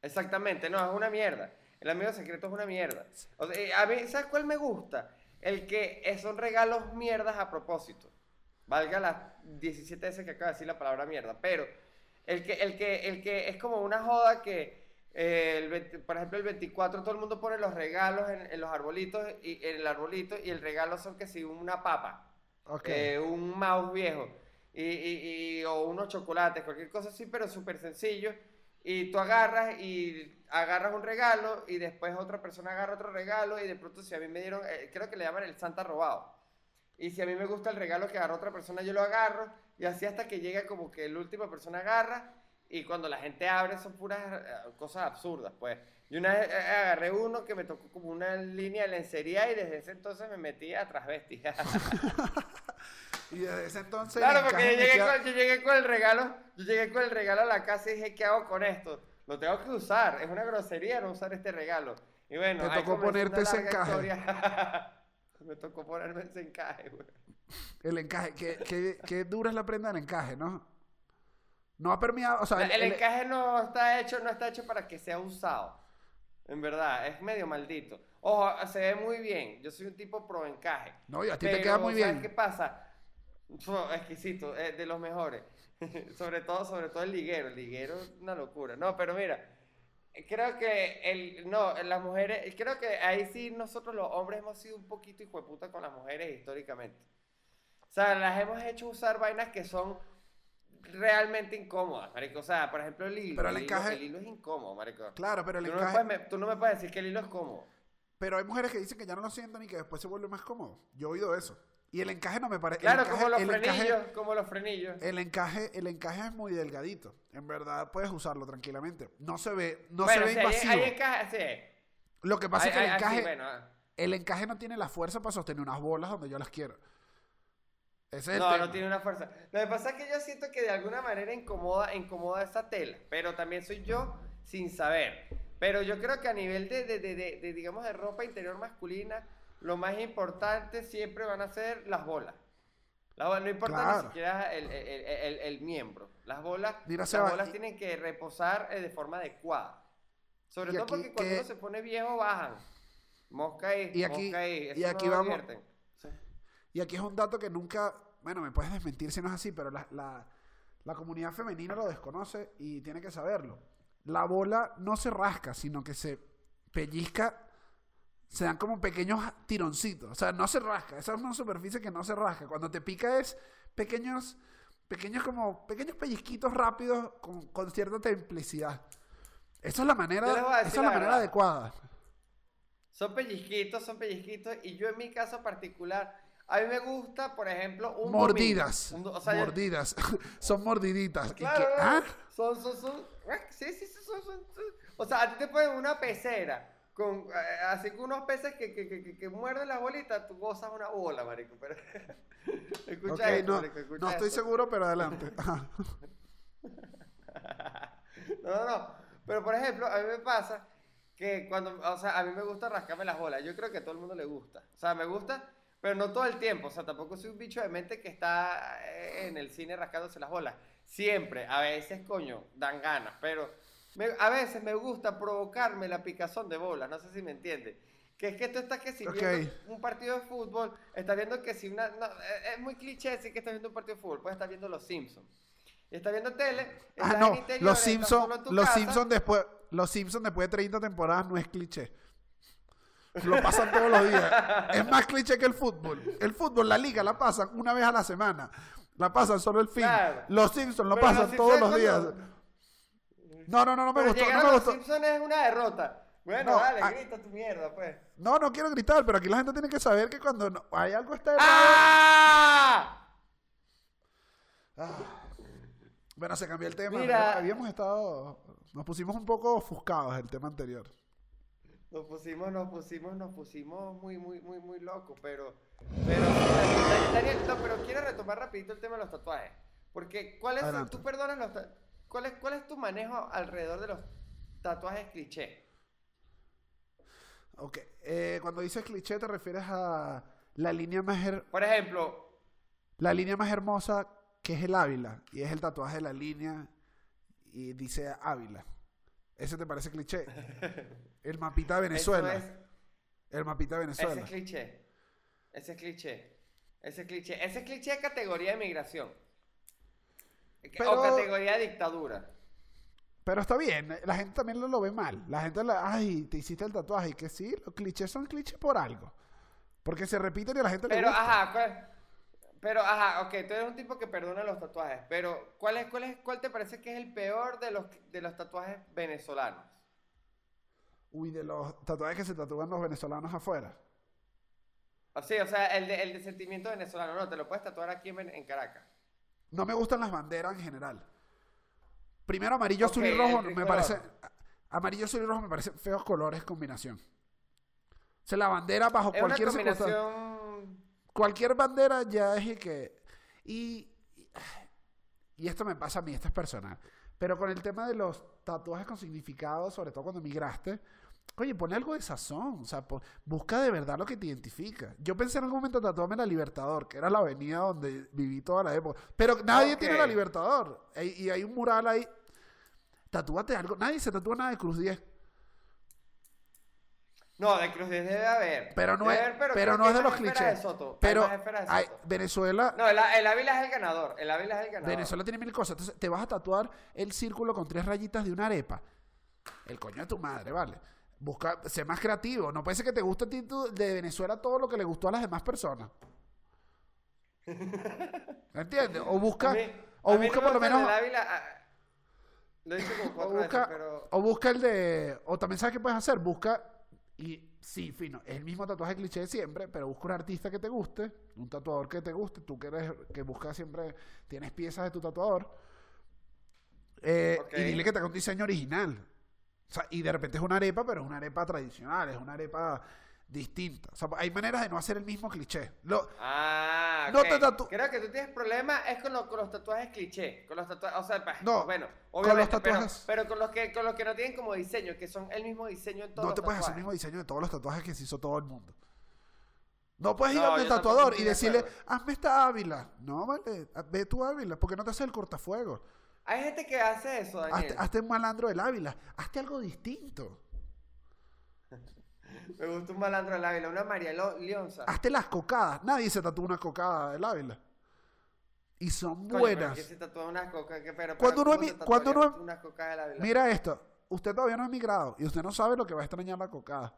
Exactamente, no, es una mierda. El amigo secreto es una mierda. O sea, eh, a mí, ¿sabes cuál me gusta? El que son regalos mierdas a propósito. Valga las 17 veces que acabo de decir la palabra mierda. Pero el que, el que, el que es como una joda que, eh, el 20 por ejemplo, el 24 todo el mundo pone los regalos en, en los arbolitos y en el arbolito y el regalo son que si una papa. Ok. eh, un mouse viejo y, y- y- o unos chocolates, cualquier cosa así, pero súper sencillo. Y tú agarras y agarras un regalo y después otra persona agarra otro regalo y de pronto si a mí me dieron, eh, creo que le llaman el Santa robado. Y si a mí me gusta el regalo que agarró otra persona, yo lo agarro y así hasta que llega como que la última persona agarra y cuando la gente abre son puras eh, cosas absurdas, pues. Yo una vez eh, agarré uno que me tocó como una línea de lencería y desde ese entonces me metí a transvesti. Y desde ese entonces. Claro, el porque yo llegué, queda- con, yo llegué con el regalo, yo llegué con el regalo a la casa y dije, ¿qué hago con esto? Lo tengo que usar, es una grosería no usar este regalo. Y bueno, Te tocó ponerte ese encaje. Me tocó ponerme ese encaje, güey. El encaje. Qué, qué- qué dura es la prenda del encaje, ¿no? No ha permeado. O sea, El, el encaje no está hecho, no está hecho para que sea usado. En verdad, es medio maldito. Ojo, se ve muy bien. Yo soy un tipo pro encaje. No, y a ti te queda muy ¿sabes bien. qué pasa? Fue exquisito, es de los mejores. sobre todo, sobre todo el liguero. El liguero es una locura. No, pero mira, creo que el, no, las mujeres, creo que ahí sí nosotros los hombres hemos sido un poquito hijueputa con las mujeres históricamente. O sea, las hemos hecho usar vainas que son realmente incómodas, marico. O sea, por ejemplo, el hilo. Pero el el, hilo- encaje- el hilo es incómodo, marico. Claro, pero el Tú no, me encaje. puedes, me- tú no me puedes decir que el hilo es cómodo. Pero hay mujeres que dicen que ya no lo sienten y que después se vuelve más cómodo. Yo he oído eso. Y el encaje no me parece. Claro, encaje, como los encaje- frenillos, como los frenillos. el encaje, el encaje es muy delgadito. En verdad puedes usarlo tranquilamente. No se ve, no bueno, se ve sí, hay- invasivo. hay encaje- sí. Lo que pasa es que el encaje, bueno, ah. el encaje no tiene la fuerza para sostener unas bolas donde yo las quiero. Ese es No, el no tiene una fuerza. Lo que pasa es que yo siento que de alguna manera incomoda, incomoda esa tela, pero también soy yo sin saber. Pero yo creo que a nivel de, de- de, digamos, de ropa interior masculina, lo más importante siempre van a ser las bolas. Las bolas, no importa Claro. ni siquiera el, el- el- el- el miembro. Las bolas, Mira, las bolas tienen que reposar eh, de forma adecuada. Sobre todo aquí porque cuando que- uno se pone viejo, bajan. Mosca ahí, Y aquí- mosca ahí. y aquí no vamos- divierten. Sí. Y aquí es un dato que nunca, bueno, me puedes desmentir si no es así, pero la, la- la comunidad femenina lo desconoce y tiene que saberlo. La bola no se rasca, sino que se pellizca, se dan como pequeños tironcitos. O sea, no se rasca. Esa es una superficie que no se rasca. Cuando te pica es pequeños, pequeños como, pequeños pellizquitos rápidos con, con cierta templicidad. Esa es la manera, esa es la la manera adecuada. Son pellizquitos, son pellizquitos. Y yo en mi caso particular, a mí me gusta, por ejemplo, un Mordidas. domingo. Un do- o sea, yo- mordidas. Son mordiditas. Claro, ¿ah? son, son, son, sí, sí, sí, son, son, son. O sea, a ti te ponen una pecera. Con, eh, así con unos peces que, que, que, que- que muerden la bolita, tú gozas una bola, marico. Pero, escucha Ok, esto, no, marico, escucha no estoy esto. seguro, pero adelante. No, no, no. Pero por ejemplo, a mí me pasa que cuando, o sea, a mí me gusta rascarme las bolas. Yo creo que a todo el mundo le gusta. O sea, me gusta, pero no todo el tiempo. O sea, tampoco soy un bicho de mente que está eh, en el cine rascándose las bolas. Siempre, a veces, coño, dan ganas. Pero me- a veces me gusta provocarme la picazón de bolas. No sé si me entiende. Que es que tú estás que si Ok. viendo un partido de fútbol, estás viendo que si una... no, eh, es muy cliché decir que estás viendo un partido de fútbol. Puedes estar viendo Los Simpsons. Y estás viendo tele. Ah, estás no, en interiores, los Simpsons, los casa. Simpsons después, los Simpsons después de 30 temporadas no es cliché. Lo pasan todos los días. Es más cliché que el fútbol. El fútbol, la liga, la pasan una vez a la semana. La pasan solo el fin. Claro. Los Simpsons lo Pero pasan los todos los días. cuando- No, no, no, no me Pero gustó. No me los gustó. Simpsons es una derrota. Bueno, No, dale, ah- grita tu mierda, pues. No, no quiero gritar, pero aquí la gente tiene que saber que cuando no- hay algo está errado. ¡Ah! Ah. Bueno, se cambió el tema. Mira. Habíamos estado. Nos pusimos un poco ofuscados el tema anterior. Nos pusimos, nos pusimos, nos pusimos muy, muy, muy, muy locos, pero, pero, Daniel, no, pero quiero retomar rapidito el tema de los tatuajes, porque ¿cuál es, Adelante. tú perdonas los, ta- cuál es, cuál es tu manejo alrededor de los tatuajes cliché? Ok. eh, cuando dices cliché, te refieres a la línea más, her- Por ejemplo, la línea más hermosa que es el Ávila. Y es el tatuaje de la línea y dice Ávila. ¿Ese te parece cliché? El mapita de Venezuela. es, El mapita de ese Venezuela. es cliché, ese es cliché, ese es cliché, ese es cliché de categoría de migración, Pero- o categoría de dictadura. Pero está bien, la gente también lo, lo ve mal. La gente, la, ay, te hiciste el tatuaje. Y que sí, los clichés son clichés por algo. Porque se repiten y a la gente le Pero, gusta. ajá, ¿cuál- pero, ajá, ok, tú eres un tipo que perdona los tatuajes, pero ¿cuál es, cuál es, cuál te parece que es el peor de los, de los tatuajes venezolanos? Uy, de los tatuajes que se tatúan los venezolanos afuera. Sí, o sea, el de, el de sentimiento venezolano, no, te lo puedes tatuar aquí en Caracas. No me gustan las banderas en general. Primero, amarillo, azul y rojo me parece. Amarillo, azul y rojo me parecen feos colores combinación. O sea, la bandera bajo Es una cualquier circunstancia. combinación... Cualquier bandera ya es y que. Y, y. y esto me pasa a mí, esto es personal. Pero con el tema de los tatuajes con significado, sobre todo cuando migraste, oye, pone algo de sazón. O sea, busca de verdad lo que te identifica. Yo pensé en algún momento tatuarme la Libertador, que era la avenida donde viví toda la época. Pero nadie tiene la Libertador. Y, y hay un mural ahí. Tatúate algo. Nadie se tatúa nada de Cruz 10. No, de Cruz 10 debe haber. Pero no Debe es, haber, pero creo no es de los clichés. de Soto, Pero hay-. Venezuela. No, el, el Ávila es el ganador, el Ávila es el ganador. Venezuela tiene mil cosas. Entonces, te vas a tatuar el círculo con tres rayitas de una arepa. El coño de tu madre, ¿vale? Busca, sé más creativo. No puede ser que te guste a ti de Venezuela todo lo que le gustó a las demás personas. ¿Entiendes? O busca, mí- o busca no me por lo menos. ah, lo he O busca, veces, pero... o busca el de. O también sabes qué puedes hacer. Busca. Y sí, fino. Es el mismo tatuaje cliché de siempre. Pero busca un artista que te guste. Un tatuador que te guste. Tú que eres. Que buscas siempre. Tienes piezas de tu tatuador. eh. Y dile que te haga un diseño original. O sea, y de repente es una arepa, pero es una arepa tradicional. Es una arepa distinta. O sea, hay maneras de no hacer el mismo cliché. Lo, Ah, No te tatu- Creo que tú tienes problema es con, lo- con los tatuajes cliché, con los tatuajes, o sea, pa- No, bueno, con obviamente, los tatuajes- pero, pero con los que con los que no tienen como diseño, que son el mismo diseño en todos no los te puedes hacer el mismo diseño de todos los tatuajes que se hizo todo el mundo. No puedes ir No, yo tampoco tatuador y de decirle, hazme esta Ávila. No, vale, ve tu Ávila, porque no te hace el cortafuegos. Hay gente que hace eso, Daniel. Hazte, hazte un malandro del Ávila, hazte algo distinto. Me gusta un malandro del Ávila, una María Leonza. Hazte las cocadas. Nadie se tatúa una cocada del Ávila. Y son Coño, buenas. que se tatúa unas cocas, que- pero, Cuando uno ¿cómo es te mi- cuando tatuarías uno- unas cocas del Ávila? Mira esto, usted todavía no ha emigrado y usted no sabe lo que va a extrañar la cocada.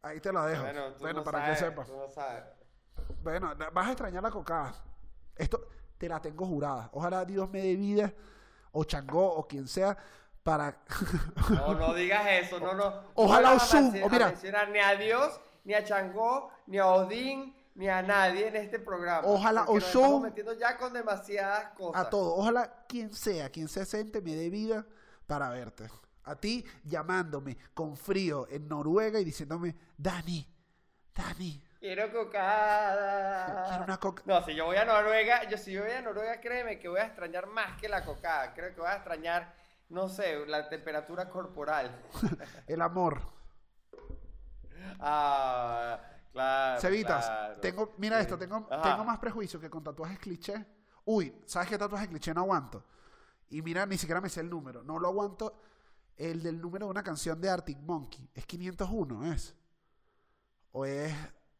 Ahí te la dejo. Bueno, Bueno, tú no para sabes, que sepas. tú no sabes. Bueno, vas a extrañar la cocada. Esto te la tengo jurada. Ojalá Dios me dé vida, o Changó, o quien sea, para. No, no digas eso, no, no. Ojalá no Oshun, menci- o mira. a ni a Dios, ni a Changó, ni a Odín, ni a nadie en este programa. Ojalá porque nos estamos metiendo ya con demasiadas cosas. a todo. Ojalá quien sea, quien se sente, me dé vida para verte. A ti llamándome con frío en Noruega y diciéndome, Dani, Dani, Quiero cocada. quiero una coca. No, si yo voy a Noruega, yo si yo voy a Noruega, créeme que voy a extrañar más que la cocada. Creo que voy a extrañar, no sé, la temperatura corporal. El amor. Ah, claro. Cevitas, claro. tengo, mira esto, tengo, Ajá. tengo más prejuicio que con tatuajes cliché. Uy, ¿sabes qué tatuaje cliché no aguanto? Y mira, ni siquiera me sé el número. No lo aguanto. El del número de una canción de Arctic Monkey. Es 501, ¿es? O es...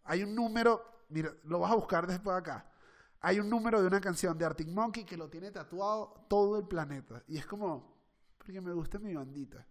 Hay un número... Mira, lo vas a buscar después acá. Hay un número de una canción de Arctic Monkey que lo tiene tatuado todo el planeta. Y es como... Porque me gusta mi bandita.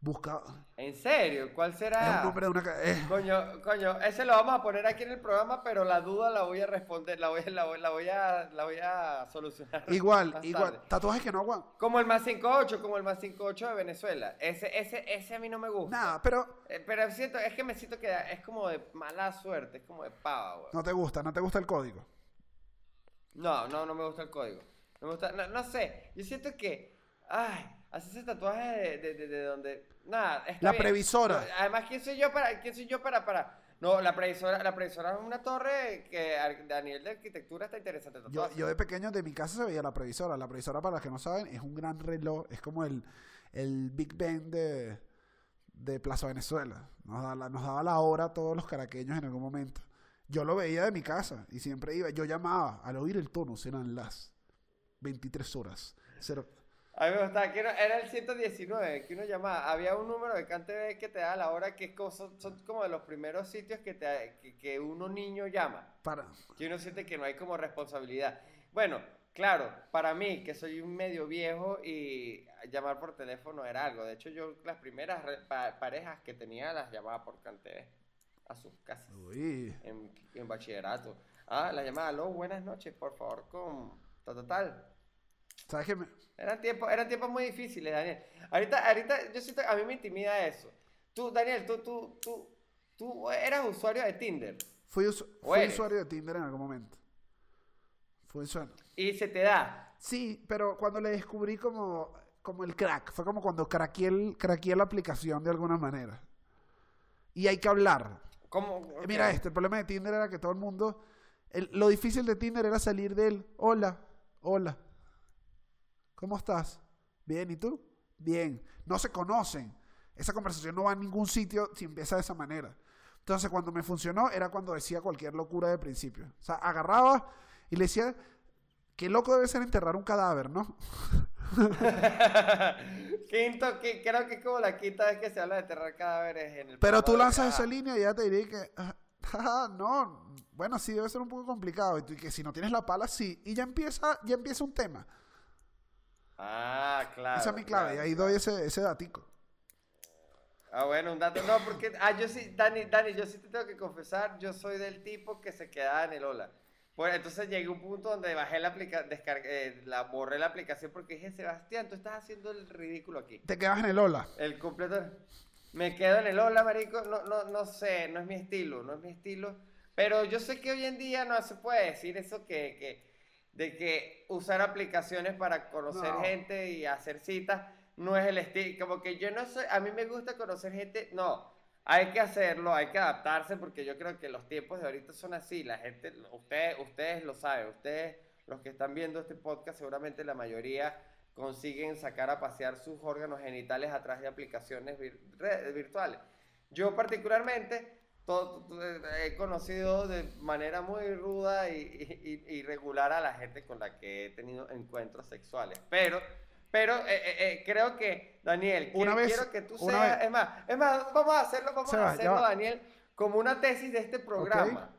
Busca. ¿En serio? ¿Cuál será? Es un nombre de una. eh, Coño, coño, ese lo vamos a poner aquí en el programa, pero la duda la voy a responder, la voy, la voy, la voy a, la voy a solucionar. igual, igual. tarde. Tatuajes que no aguantan. Como el más 58, como el más 58 de Venezuela. Ese, ese, ese a mí no me gusta. Nada, pero Eh, pero siento, es que me siento que es como de mala suerte, es como de pava, weón. no te gusta, no te gusta el código. No, no, no me gusta el código. No me gusta, no, no sé, yo siento que, ay, hacerse tatuajes de, de, de, de donde, nada, está La bien. previsora. Además, ¿quién soy yo para, quién soy yo para, para? No, la previsora, la previsora es una torre que a, nivel de arquitectura está interesante Yo, yo de pequeño de mi casa se veía la previsora. La previsora, para los que no saben, es un gran reloj. Es como el, el Big Ben de, de Plaza Venezuela. Nos, da la- nos daba la hora a todos los caraqueños en algún momento. Yo lo veía de mi casa y siempre iba. Yo llamaba, al oír el tono, eran las 23 horas. Cero- A mí me gustaba, que uno- era el 119, que uno llamaba. Había un número de CanTV que te da la hora, que es como- son, son como de los primeros sitios que, te, que, que uno niño llama. para, Que uno siente que no hay como responsabilidad. Bueno, claro, para mí, que soy un medio viejo y llamar por teléfono era algo. De hecho, yo las primeras re- pa- parejas que tenía las llamaba por CanTV a sus casas uy, en, en bachillerato. Ah, la llamada, aló, buenas noches, por favor, con tal, tal, tal. ¿Sabes qué? me- Eran tiempos, eran tiempos muy difíciles, Daniel. Ahorita, ahorita yo siento, a mí me intimida eso. Tú, Daniel, tú, tú, tú, tú eras usuario de Tinder Fui, usuario de Tinder en algún momento. Fui usuario. y se te da. Sí, pero cuando le descubrí como, como el crack, fue como cuando craqueé, el, craqueé la aplicación de alguna manera. Y hay que hablar. ¿Cómo? Eh, Mira este, el problema de Tinder era que todo el mundo... el- lo difícil de Tinder era salir del hola, hola. ¿Cómo estás? Bien, ¿y tú? Bien. No se conocen. Esa conversación no va a ningún sitio si empieza de esa manera. Entonces, cuando me funcionó, era cuando decía cualquier locura de principio. O sea, agarraba y le decía, qué loco debe ser enterrar un cadáver, ¿no? Quinto, que, creo que es como la quinta vez que se habla de enterrar cadáveres en el Pero tú lanzas esa línea y ya te diría que, ah, no, bueno, sí debe ser un poco complicado. Y que si no tienes la pala, sí. Y ya empieza, ya empieza un tema. Ah, claro. Esa es mi clave. y ahí doy ese, ese datico. Ah, bueno, un dato. No, porque. Ah, yo sí, Dani, Dani, yo sí te tengo que confesar, yo soy del tipo que se quedaba en el hola. Pues entonces llegué a un punto donde bajé la aplicación, la borré la aplicación porque dije, Sebastián, tú estás haciendo el ridículo aquí. Te quedas en el hola. El completo. Me quedo en el hola, marico. No, no, no sé, no es mi estilo, no es mi estilo. Pero yo sé que hoy en día no se puede decir eso que, que de que usar aplicaciones para conocer No. gente y hacer citas no es el estilo. Como que yo no soy, a mí me gusta conocer gente, no. Hay que hacerlo, hay que adaptarse porque yo creo que los tiempos de ahorita son así. La gente, ustedes, ustedes lo saben, ustedes, los que están viendo este podcast, seguramente la mayoría consiguen sacar a pasear sus órganos genitales a través de aplicaciones vir- virtuales. Yo particularmente he conocido de manera muy ruda y, y- regular a la gente con la que he tenido encuentros sexuales. Pero, pero eh, eh, eh, creo que, Daniel, Una quiero, vez- quiero que tú seas, vez- es más, es más, vamos a hacerlo, vamos Seba, a hacerlo. Daniel, como una tesis de este programa.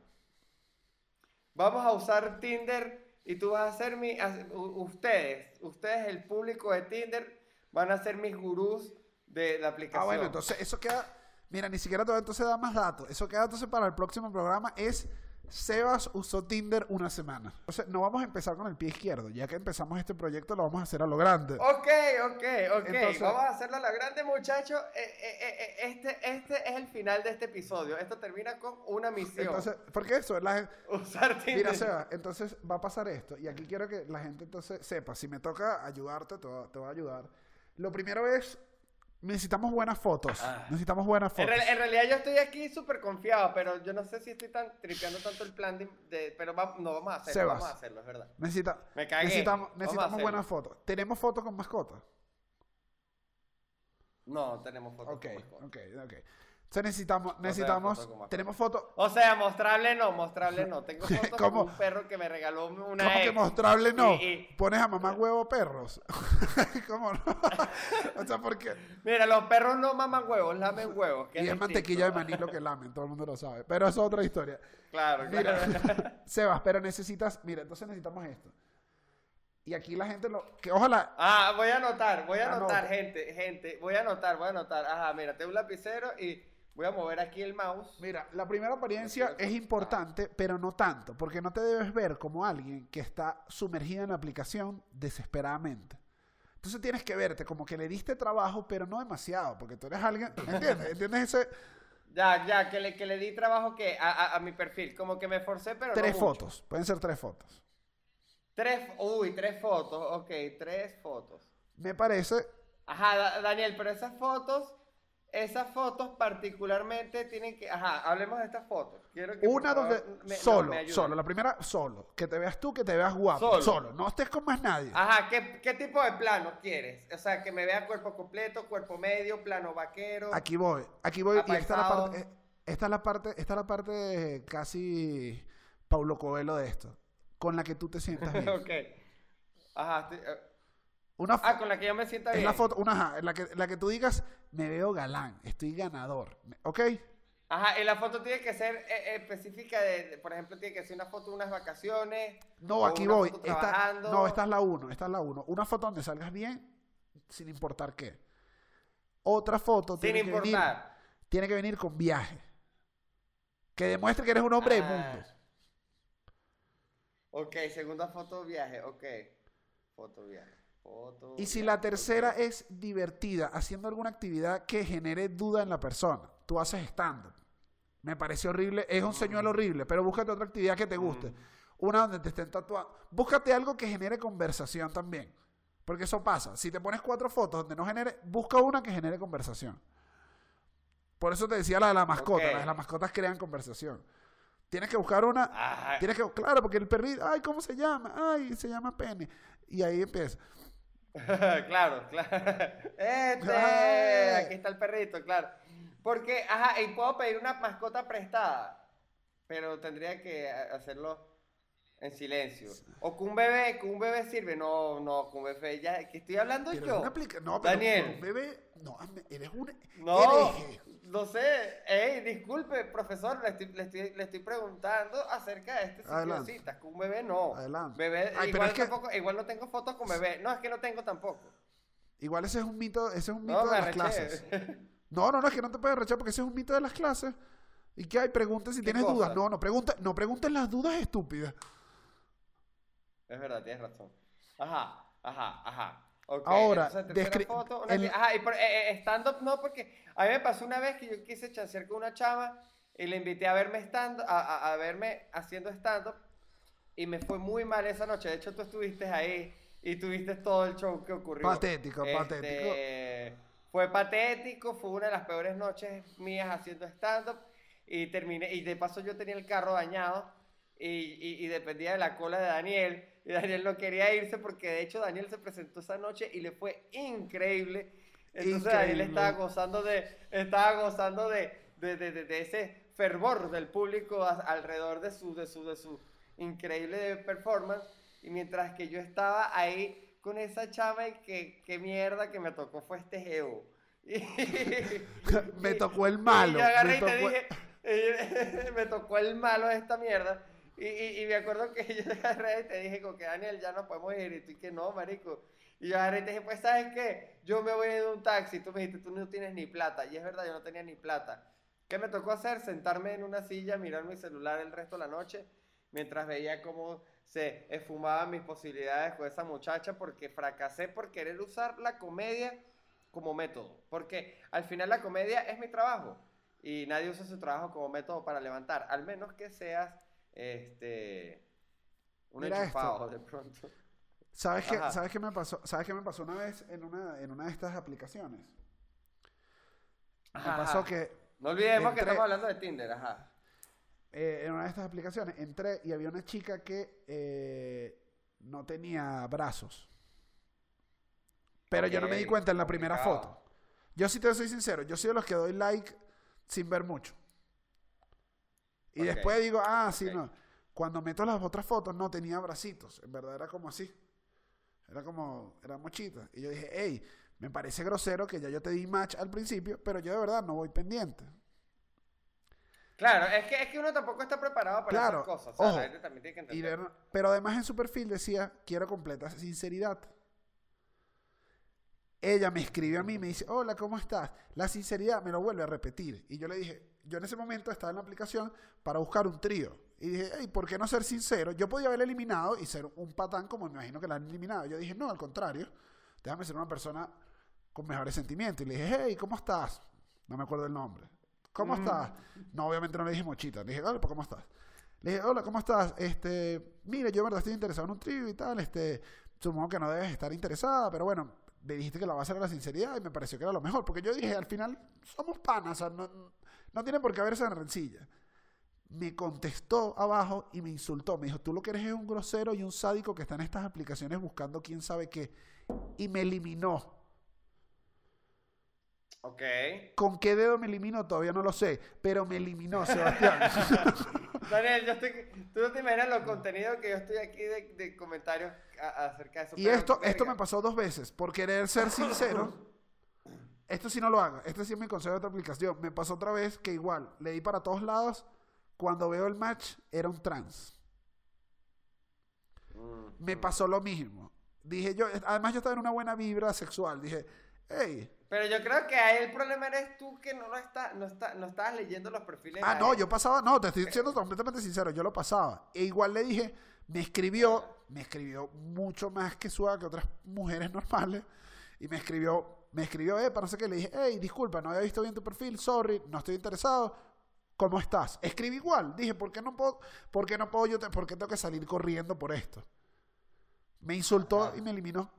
Vamos a usar Tinder y tú vas a ser mi, ustedes, ustedes el público de Tinder van a ser mis gurús de la aplicación. Ah, bueno, entonces eso queda. Mira, ni siquiera te voy a entonces dar más datos. Eso queda entonces para el próximo programa. Es Sebas usó Tinder una semana. Entonces, no vamos a empezar con el pie izquierdo. Ya que empezamos este proyecto, lo vamos a hacer a lo grande. Ok, ok, ok. Entonces- Vamos a hacerlo a la grande, muchachos. Eh, eh, eh, este, este es el final de este episodio. Esto termina con una misión. Entonces, ¿por qué eso? La Usar Tinder. Mira, Sebas, entonces va a pasar esto. Y aquí quiero que la gente entonces sepa. Si me toca ayudarte, te voy a, te voy a ayudar. Lo primero es. Necesitamos buenas fotos. Ah. Necesitamos buenas En, fotos. en realidad yo estoy aquí súper confiado, pero yo no sé si estoy tan tripeando tanto el plan de... de- pero va- no, vamos a hacerlo, Sebas. vamos a hacerlo, es verdad. Necesita- Me cagué. necesitamos necesitamos buenas fotos. ¿Tenemos fotos con mascotas? No, tenemos fotos. Ok, con mascotas. ok, ok. Entonces necesitamos, necesitamos, tenemos fotos. O sea, mostrarle no, mostrarle no. Tengo fotos con un perro que me regaló una ¿Cómo que mostrable no? Y- y- Pones a mamá huevo perros. ¿Cómo no? o sea, porque Mira, los perros no maman huevos, lamen huevos. que y es distinto. mantequilla de maní lo que lamen, todo el mundo lo sabe. Pero eso es otra historia. Claro, Mira, claro. Sebas, pero necesitas, mira, entonces necesitamos esto. Y aquí la gente lo... Que ojalá... Ah, voy a anotar, voy a Anota. anotar, gente, gente. Voy a anotar, voy a anotar. Ajá, mira, tengo un lapicero y voy a mover aquí el mouse. Mira, la primera apariencia es importante, pero no tanto, porque no te debes ver como alguien que está sumergido en la aplicación desesperadamente. Entonces tienes que verte como que le diste trabajo, pero no demasiado, porque tú eres alguien, ¿entiendes? ¿Entiendes ese? Ya, ya, que le, que le di trabajo que a, a- a mi perfil. Como que me esforcé, pero no Tres mucho. fotos, pueden ser tres fotos. Tres, uy, tres fotos, ok, tres fotos. Me parece, Ajá, Da- Daniel, pero esas fotos, esas fotos particularmente tienen que, ajá, hablemos de estas fotos. Quiero que por una favor, donde me- solo, solo, la primera solo, que te veas tú, que te veas guapo, Solo. solo, no estés con más nadie. Ajá, ¿qué, qué tipo de plano quieres? O sea, que me vea cuerpo completo, cuerpo medio, plano vaquero. Aquí voy, aquí voy, y esta es la parte, eh, esta es la parte, esta es la parte casi Paulo Coelho de esto, con la que tú te sientas bien. ok. Ajá, estoy- Una ah, con la que yo me sienta es bien. la foto, una, ajá, en la que, la que tú digas, me veo galán, estoy ganador, ¿ok? Ajá, y la foto tiene que ser eh, específica de, de- por ejemplo, tiene que ser una foto de unas vacaciones. No, aquí una voy. Esta, no, esta es la uno, esta es la uno. Una foto donde salgas bien, sin importar qué. Otra foto Sin tiene que venir, tiene que venir con viaje. Que demuestre que eres un hombre de Ah. mundo. Ok, segunda foto viaje, ok. Foto viaje. Foto. Y si la tercera es divertida, haciendo alguna actividad que genere duda en la persona, tú haces stand-up. Me parece horrible, es un señuelo horrible, pero búscate otra actividad que te guste. Una donde te estén tatuando. Búscate algo que genere conversación también. Porque eso pasa. Si te pones cuatro fotos donde no genere, busca una que genere conversación. Por eso te decía la de la mascota. Ok. Las las mascotas crean conversación. Tienes que buscar una. Ah, Tienes que, claro, porque el perrito, ay, ¿cómo se llama? Ay, se llama Penny. Y ahí empieza. claro, claro. Este, aquí está el perrito, claro. Porque, ajá, y puedo pedir una mascota prestada, pero tendría que a- hacerlo en silencio. O que un bebé, que un bebé sirve. No, no, que un bebé ya, que estoy hablando Pero yo. No, pero Daniel. un bebé. No, eres un. No, hereje. No sé. Ey, disculpe, profesor, le estoy, le estoy, le estoy preguntando acerca de este sitio de citas. Un bebé no. Adelante. Bebé, Ay, igual, que- tampoco- igual no tengo fotos con bebé. No, es que no tengo tampoco. Igual ese es un mito, ese es un mito No, de las clases. No, no, no, es que no te puedes rechazar porque ese es un mito de las clases. ¿Y qué hay? Pregunten si ¿Qué tienes cosa? dudas. No, no, pregunta, no pregunten las dudas estúpidas. Es verdad, tienes razón. Ajá, ajá, ajá. Ok, Ahora, descri- foto, una el- Ajá, y por, eh, eh, stand-up no, porque a mí me pasó una vez que yo quise chancear con una chava y le invité a verme stand a, a, a verme haciendo stand-up y me fue muy mal esa noche. De hecho, tú estuviste ahí y tuviste todo el show que ocurrió. Patético, patético. Este, Fue patético, fue una de las peores noches mías haciendo stand-up y terminé, y de paso yo tenía el carro dañado y, y- y dependía de la cola de Daniel y Daniel no quería irse porque de hecho Daniel se presentó esa noche y le fue increíble. Entonces Daniel Increíble. estaba gozando de, estaba gozando de, de, de- de- ese fervor del público a- alrededor de su, de su, de su increíble performance y mientras que yo estaba ahí con esa chava y que, qué mierda que me tocó fue este geo. Me tocó el malo, Y yo agarré me y te tocó- dije, me tocó el malo de esta mierda. Y, y, y me acuerdo que yo agarré y te dije, como que Daniel, ya no podemos ir. Y tú, y que no, marico. Y yo agarré y te dije, pues, ¿sabes qué? Yo me voy en un taxi. Y tú me dijiste, tú no tienes ni plata. Y es verdad, yo no tenía ni plata. ¿Qué me tocó hacer? Sentarme en una silla, mirar mi celular el resto de la noche, mientras veía cómo se esfumaban mis posibilidades con esa muchacha, porque fracasé por querer usar la comedia como método. Porque al final la comedia es mi trabajo. Y nadie usa su trabajo como método para levantar. Al menos que seas este un Mira enchufado esto. de pronto. ¿Sabes qué. ¿Sabes qué me pasó? ¿Sabes qué me pasó una vez en una, en una de estas aplicaciones? Me Ajá, pasó ajá. que No olvidemos que estamos hablando de Tinder, ajá. eh, en una de estas aplicaciones entré y había una chica que eh, no tenía brazos. Pero yo no me di cuenta en la primera foto. Yo sí te soy sincero, yo soy de los que doy like sin ver mucho. Y después digo, ah, sí, ok. no. Cuando meto las otras fotos no tenía bracitos. En verdad era como así. Era como, era mochita. Y yo dije, hey, me parece grosero que ya yo te di match al principio, pero yo de verdad no voy pendiente. Claro, es que, es que uno tampoco está preparado para Claro, esas cosas. O sea, ojo, la gente también tiene que Y entender. ver- pero además en su perfil decía, quiero completa sinceridad. Ella me escribió a mí me dice, hola, ¿cómo estás? La sinceridad me lo vuelve a repetir. Y yo le dije, yo en ese momento estaba en la aplicación para buscar un trío. Y dije, hey, ¿por qué no ser sincero? Yo podía haber eliminado y ser un patán como me imagino que la han eliminado. Yo dije, no, al contrario, déjame ser una persona con mejores sentimientos. Y le dije, hey, ¿cómo estás? No me acuerdo el nombre. ¿Cómo estás? No, obviamente no le dije mochita. Le dije, hola, ¿cómo estás? Le dije, hola, ¿cómo estás? Este, mire, yo verdad estoy interesado en un trío y tal. Este, supongo que no debes estar interesada, pero bueno, me dijiste que la base era la sinceridad y me pareció que era lo mejor. Porque yo dije, al final somos panas, o sea, no, no tiene por qué haber esa rencilla. Me contestó abajo y me insultó. Me dijo, tú lo que eres es un grosero y un sádico que está en estas aplicaciones buscando quién sabe qué. Y me eliminó. Ok. ¿Con qué dedo me eliminó? Todavía no lo sé. Pero me eliminó, Sebastián. Daniel, yo estoy, tú no te imaginas los contenidos que yo estoy aquí de, de comentarios a- acerca de eso. Y esto, esto me pasó dos veces. Por querer ser sincero. Esto sí no lo haga. Este sí es mi consejo de otra aplicación. Me pasó otra vez que igual, le di para todos lados. Cuando veo el match, era un trans. Mm, Me mm. pasó lo mismo. Dije yo, además yo estaba en una buena vibra sexual. Dije, hey. Pero yo creo que ahí el problema eres tú que no lo está, no está, no estabas leyendo los perfiles. Ah, no, él. yo pasaba, no, te estoy siendo completamente sincero, yo lo pasaba. E igual le dije, me escribió, me escribió mucho más que suave que otras mujeres normales. Y me escribió, me escribió, eh, para no sé qué, le dije, hey, disculpa, no había visto bien tu perfil, sorry, no estoy interesado. ¿Cómo estás? Escribí igual. Dije, ¿por qué no puedo, por qué no puedo yo, te- por qué tengo que salir corriendo por esto? Me insultó y me eliminó.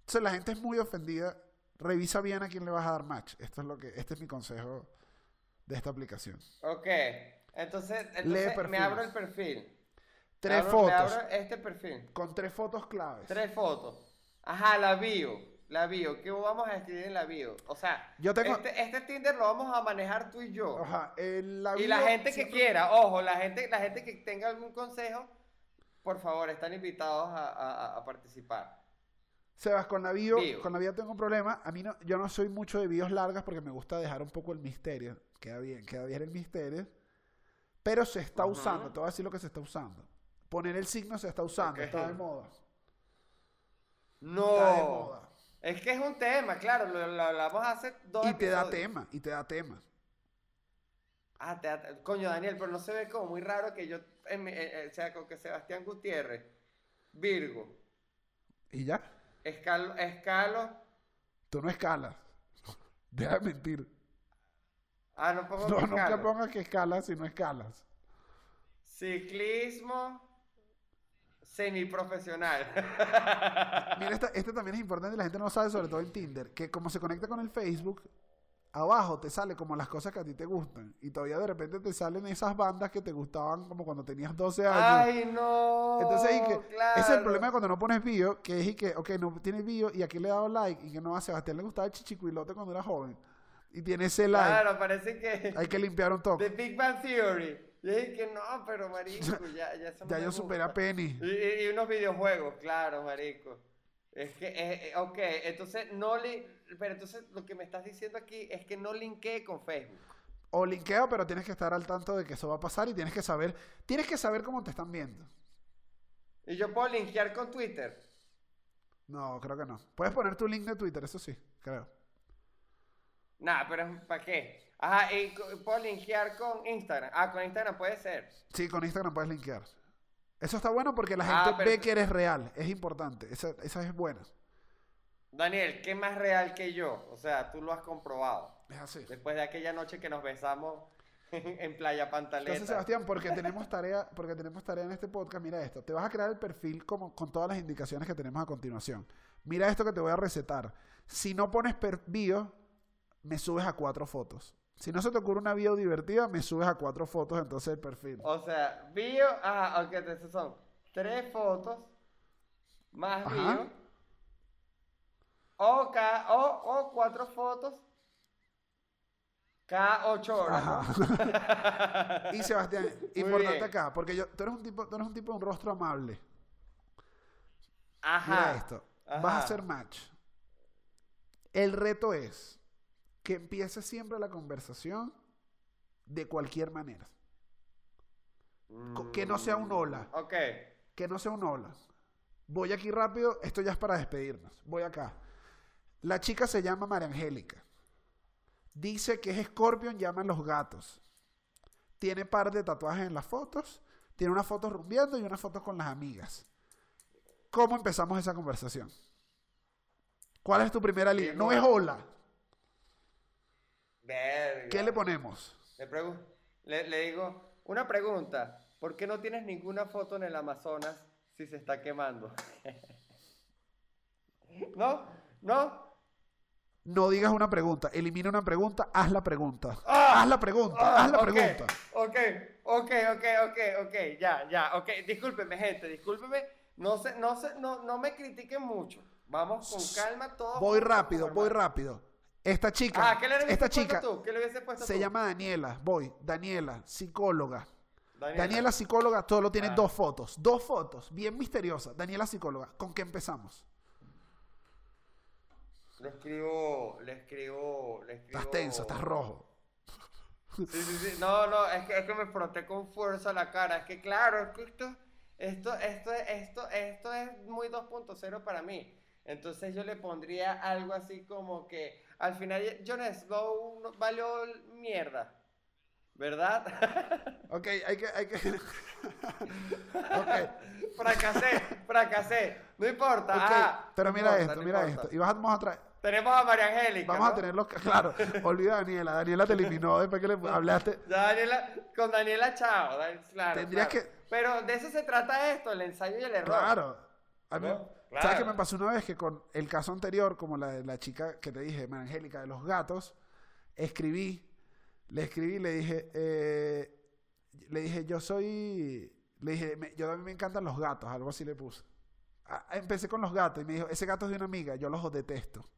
Entonces la gente es muy ofendida. Revisa bien a quién le vas a dar match. Esto es lo que, este es mi consejo de esta aplicación. Ok. Entonces, Lee entonces me abro el perfil. Tres Abro- fotos. Me abro este perfil. Con tres fotos claves. Tres fotos. Ajá, la bio. La bio. ¿Qué vamos a escribir en la bio? O sea, Yo tengo- este, este Tinder lo vamos a manejar tú y yo. Ajá, la Y la bio gente que quiera, ojo, la gente, la gente que tenga algún consejo, por favor, están invitados a, a- a participar. Sebas, con la bio, Bio. con la bio tengo un problema. A mí no, yo no soy mucho de bios largas porque me gusta dejar un poco el misterio. Queda bien, queda bien el misterio. Pero se está usando, te voy a decir lo que se está usando. Poner el signo se está usando, está de moda. No. Está de moda. Es que es un tema, claro, lo, lo hablamos hace dos Y te da tema, y te da tema. Ah, te da- coño, Daniel, pero no se ve como muy raro que yo, en mi- eh, eh, o sea, con que Sebastián Gutiérrez, Virgo, Y ya, escalo, escalo, tú no escalas. Deja de mentir. ah, no pongo No, que nunca escalo. pongas que escalas si no escalas. Ciclismo semiprofesional. Mira, esta- este también es importante la gente no lo sabe, sobre todo en Tinder, que como se conecta con el Facebook, abajo te sale como las cosas que a ti te gustan. Y todavía de repente te salen esas bandas que te gustaban como cuando tenías 12 años. Ay, no. Entonces, y que, claro. ese es el problema cuando no pones bio, que es y que, ok, no tiene bio y aquí le he dado like y que no a Sebastián le gustaba el chichicuilote cuando era joven. Y tiene ese like. Claro, parece que. Hay que limpiar un toque. The Big Bang Theory. Y dije que no, pero marico, ya, ya eso no Ya me yo superé a. Penny. Y, unos videojuegos, claro, marico. Es que, eh, eh, ok, entonces no li... Pero entonces lo que me estás diciendo aquí es que no linkee con Facebook. O linkeo, pero tienes que estar al tanto de que eso va a pasar y tienes que saber, tienes que saber cómo te están viendo. Y yo puedo linkear con Twitter. No, creo que no. Puedes poner tu link de Twitter, eso sí, creo. Nah, pero ¿para qué? Ajá, y puedo linkear con Instagram. Ah, con Instagram puede ser. Sí, con Instagram puedes linkear. Eso está bueno porque la Ah, gente pero- ve que eres real. Es importante. Esa, esa es buena. Daniel, ¿qué más real que yo? O sea, tú lo has comprobado. Es así. Después de aquella noche que nos besamos en Playa Pantaleta. Entonces, Sebastián, porque tenemos tarea, porque tenemos tarea en este podcast, mira esto. Te vas a crear el perfil como con todas las indicaciones que tenemos a continuación. Mira esto que te voy a recetar. Si no pones per bio, me subes a cuatro fotos. Si no se te ocurre una bio divertida, me subes a cuatro fotos entonces el perfil. O sea, bio, ajá, ok, entonces son tres fotos más Ajá. bio o, ca- o, o cuatro fotos cada ocho horas. Ajá. y Sebastián, importante bien. acá, porque yo, tú eres un tipo, tú eres un tipo de un rostro amable. Ajá. Mira esto. Vas a hacer match. El reto es que empieces siempre la conversación De cualquier manera. Que no sea un hola. Ok. Que no sea un hola. Voy aquí rápido, esto ya es para despedirnos. Voy acá. La chica se llama María Angélica. Dice que es Scorpion, llaman los gatos. Tiene par de tatuajes en las fotos. Tiene unas fotos rumbeando y unas fotos con las amigas. ¿Cómo empezamos esa conversación? ¿Cuál es tu primera línea? No es hola. Verga. ¿Qué le ponemos? Le, le, le digo, una pregunta. ¿Por qué no tienes ninguna foto en el Amazonas si se está quemando? ¿No? ¿No? No digas una pregunta. Elimina una pregunta. Haz la pregunta. Ah, haz la pregunta. Ah, haz la pregunta. Ok, ok, ok, ok, ok, ya, ya, ok. Discúlpeme, gente, discúlpeme. No se, no se, no, no me critiquen mucho. Vamos con calma, todos. Voy rápido, voy rápido. Esta chica, Ah, ¿qué le esta chica tú? ¿Qué le hubiese puesto se tú? llama Daniela. Voy, Daniela, psicóloga. Daniela. Daniela, psicóloga, todo lo tiene Ah. dos fotos. Dos fotos, bien misteriosas. Daniela, psicóloga. ¿Con qué empezamos? Le escribo, le escribo, le escribo. Estás tenso, estás rojo. Sí, sí, sí. No, no, es que, es que me froté con fuerza la cara. Es que claro, es que esto, esto, esto, esto, esto es muy 2.0 para mí. Entonces yo le pondría algo así como que al final Jonas Go no- valió mierda. ¿Verdad? Ok, hay que... Hay que... ok, fracasé, fracasé. No importa. ok. ah, Pero no mira importa, esto, no mira importa. esto. Y vamos a traer... Tenemos a María Angélica. Vamos a ¿no? tenerlos... Claro, olvida a Daniela. Daniela te eliminó después que le hablaste. Ya, Daniela, con Daniela, chao. Claro, Tendrías claro. que- Pero de eso se trata esto, el ensayo y el error. Claro. A mí- ¿Sabes qué me pasó una vez? Que con el caso anterior, como la de la chica que te dije, Angélica, de los gatos, escribí, le escribí, le dije, eh, le dije, yo soy, le dije, me- yo mí me encantan los gatos, algo así le puse. Ah, empecé con los gatos y me dijo, ese gato es de una amiga, yo los detesto.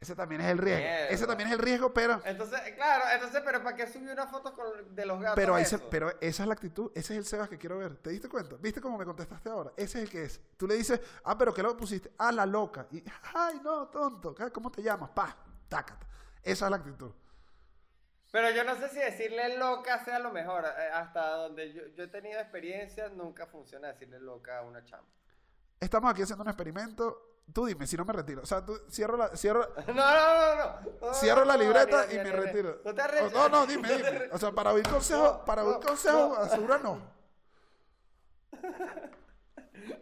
Ese también es el riesgo. Mierda. Ese también es el riesgo, pero, Entonces, claro, entonces, pero ¿para qué subió una foto con, de los gatos? pero, ahí se- eso? pero esa es la actitud, ese es el Sebas que quiero ver. ¿Te diste cuenta? ¿Viste cómo me contestaste ahora? Ese es el que es. Tú le dices, ah, pero ¿qué lo pusiste? Ah, la loca. Y, ay, no, tonto. ¿qué- ¿Cómo te llamas? Pa, tácata. Esa es la actitud. Pero yo no sé si decirle loca sea lo mejor. Eh, Hasta donde yo, yo he tenido experiencia, nunca funciona decirle loca a una chama. Estamos aquí haciendo un experimento. Tú dime, si no me retiro. O sea, tú cierro la, cierro, No, no, no, no. no. cierro la libreta y me retiro. No te arreches. No, no, dime, dime. O sea, para oír consejo, para oír no, consejo, asegura no.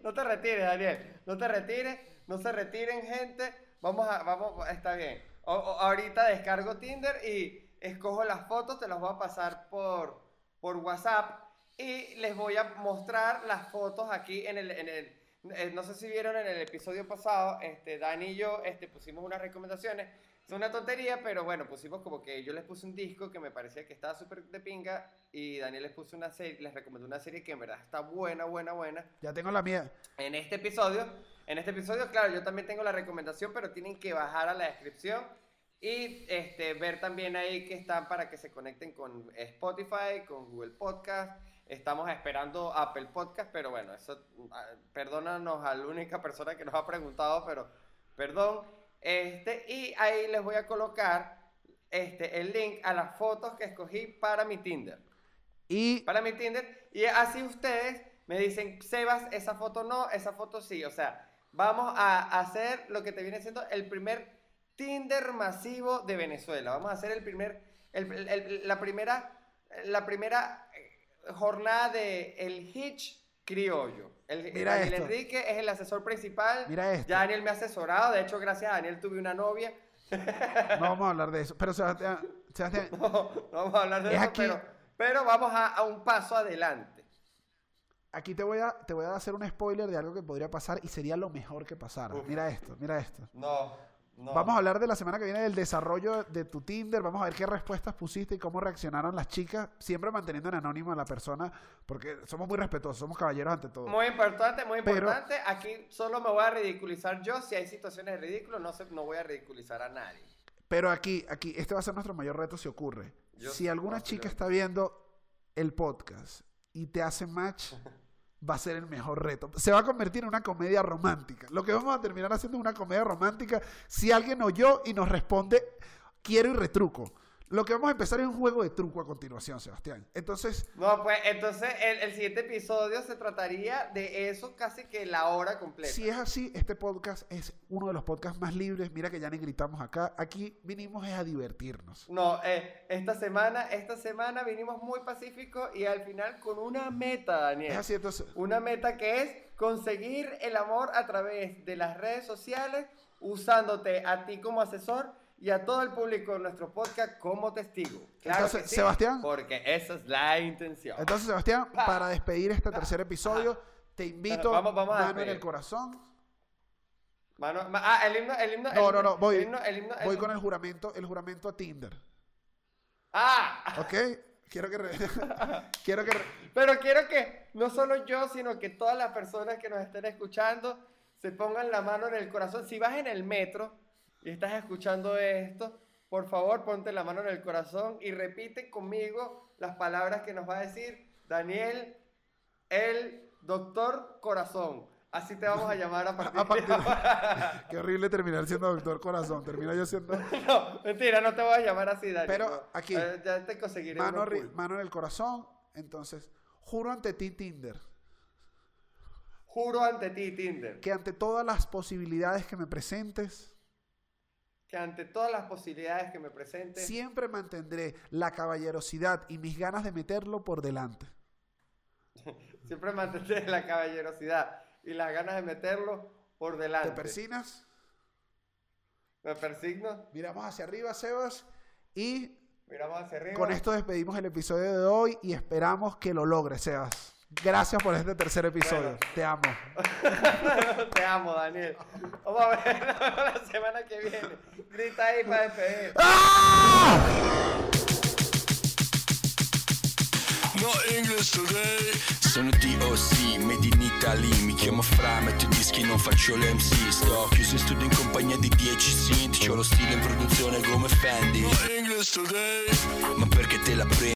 No te retires, Daniel. No te retires. No se retiren, gente. Vamos a, vamos, está bien. O- o- ahorita descargo Tinder y escojo las fotos, te las voy a pasar por, por WhatsApp y les voy a mostrar las fotos aquí en el, en el eh, no sé si vieron en el episodio pasado, este, Dani y yo este, pusimos unas recomendaciones. Es una tontería, pero bueno, pusimos como que yo les puse un disco que me parecía que estaba súper de pinga y Daniel les puso una serie, les recomendó una serie que en verdad está buena, buena, buena. Ya tengo la mía. En este episodio, en este episodio, claro, yo también tengo la recomendación, pero tienen que bajar a la descripción y este, ver también ahí que están para que se conecten con Spotify, con Google Podcast. Estamos esperando Apple Podcast, pero bueno, eso, ah, perdónanos a la única persona que nos ha preguntado, pero perdón. Este, y ahí les voy a colocar este, el link a las fotos que escogí para mi Tinder Y para mi Tinder. Y así ustedes me dicen, Sebas, esa foto no, esa foto sí. O sea, vamos a hacer lo que te viene siendo el primer Tinder masivo de Venezuela. Vamos a hacer el primer, el- el- la primera, la primera jornada de el Hitch criollo. El, Mira Daniel esto. Enrique es el asesor principal. Mira esto. Ya Daniel me ha asesorado. De hecho, gracias a Daniel tuve una novia. no vamos a hablar de eso. Pero Sebastián, Sebastián, No, no vamos a hablar de Es eso, aquí- pero, pero vamos a, a un paso adelante. aquí te voy, a, te voy a hacer un spoiler de algo que podría pasar y sería lo mejor que pasara. Uf. Mira esto, mira esto. No, no. Vamos a hablar de la semana que viene del desarrollo de tu Tinder. Vamos a ver qué respuestas pusiste y cómo reaccionaron las chicas. Siempre manteniendo en anónimo a la persona porque somos muy respetuosos, somos caballeros ante todo. Muy importante, muy Pero- importante. Aquí solo me voy a ridiculizar yo. Si hay situaciones de ridículo, no, se, no voy a ridiculizar a nadie. Pero aquí, aquí, este va a ser nuestro mayor reto si ocurre. Yo si alguna chica está viendo el podcast y te hace match, va a ser el mejor reto. Se va a convertir en una comedia romántica. Lo que vamos a terminar haciendo es una comedia romántica si alguien oyó y nos responde quiero y retruco. Lo que vamos a empezar es un juego de truco a continuación, Sebastián. Entonces, No, pues entonces el, el siguiente episodio se trataría de eso casi que la hora completa. si es así, este podcast es uno de los podcasts más libres. Mira que ya ni gritamos acá. Aquí vinimos es a divertirnos. No, eh, esta semana, esta semana vinimos muy pacíficos y al final con una meta, Daniel. Es así, entonces. Una meta que es conseguir el amor a través de las redes sociales, usándote a ti como asesor y a todo el público de nuestro podcast como testigo. Claro Entonces, que sí, Sebastián. Porque esa es la intención. Entonces, Sebastián, Pa. para despedir este tercer episodio, te invito Vamos- vamos a mano en el corazón. Mano- ah, el himno, el himno. No, no, himno, no, voy, el himno, el himno, el voy con el juramento, el juramento a Tinder. Ah, ¿Ok? Quiero que... re- Quiero que... re- pero quiero que no solo yo, sino que todas las personas que nos estén escuchando se pongan la mano en el corazón. Si vas en el metro y estás escuchando esto, por favor ponte la mano en el corazón y repite conmigo las palabras que nos va a decir Daniel, el doctor corazón. Así te vamos a llamar a partir, A partir de ahora. Qué horrible terminar siendo doctor corazón. Termino yo siendo No, mentira, no te voy a llamar así, Daniel. Pero aquí, Eh, ya te conseguiré mano, cool. mano en el corazón. Entonces, juro ante ti, Tinder, Juro ante ti, Tinder, que ante todas las posibilidades que me presentes, que ante todas las posibilidades que me presentes, siempre mantendré la caballerosidad y mis ganas de meterlo por delante. siempre mantendré la caballerosidad y las ganas de meterlo por ¿Te delante. persinas? Me persigno, Miramos hacia arriba, Sebas, y miramos hacia arriba. con esto despedimos el episodio de hoy y esperamos que lo logres, Sebas. Gracias por este tercer episodio. Bueno. Te amo. Te amo, Daniel. Vamos a ver la semana que viene. Grita ahí para despedir. No English today Sono DOC, made in Italy Mi chiamo Fra, metto i dischi, non faccio l'MC Sto chiuso in studio in compagnia di 10 synth C'ho lo stile in produzione come Fendi No English today Ma perché te la prendi?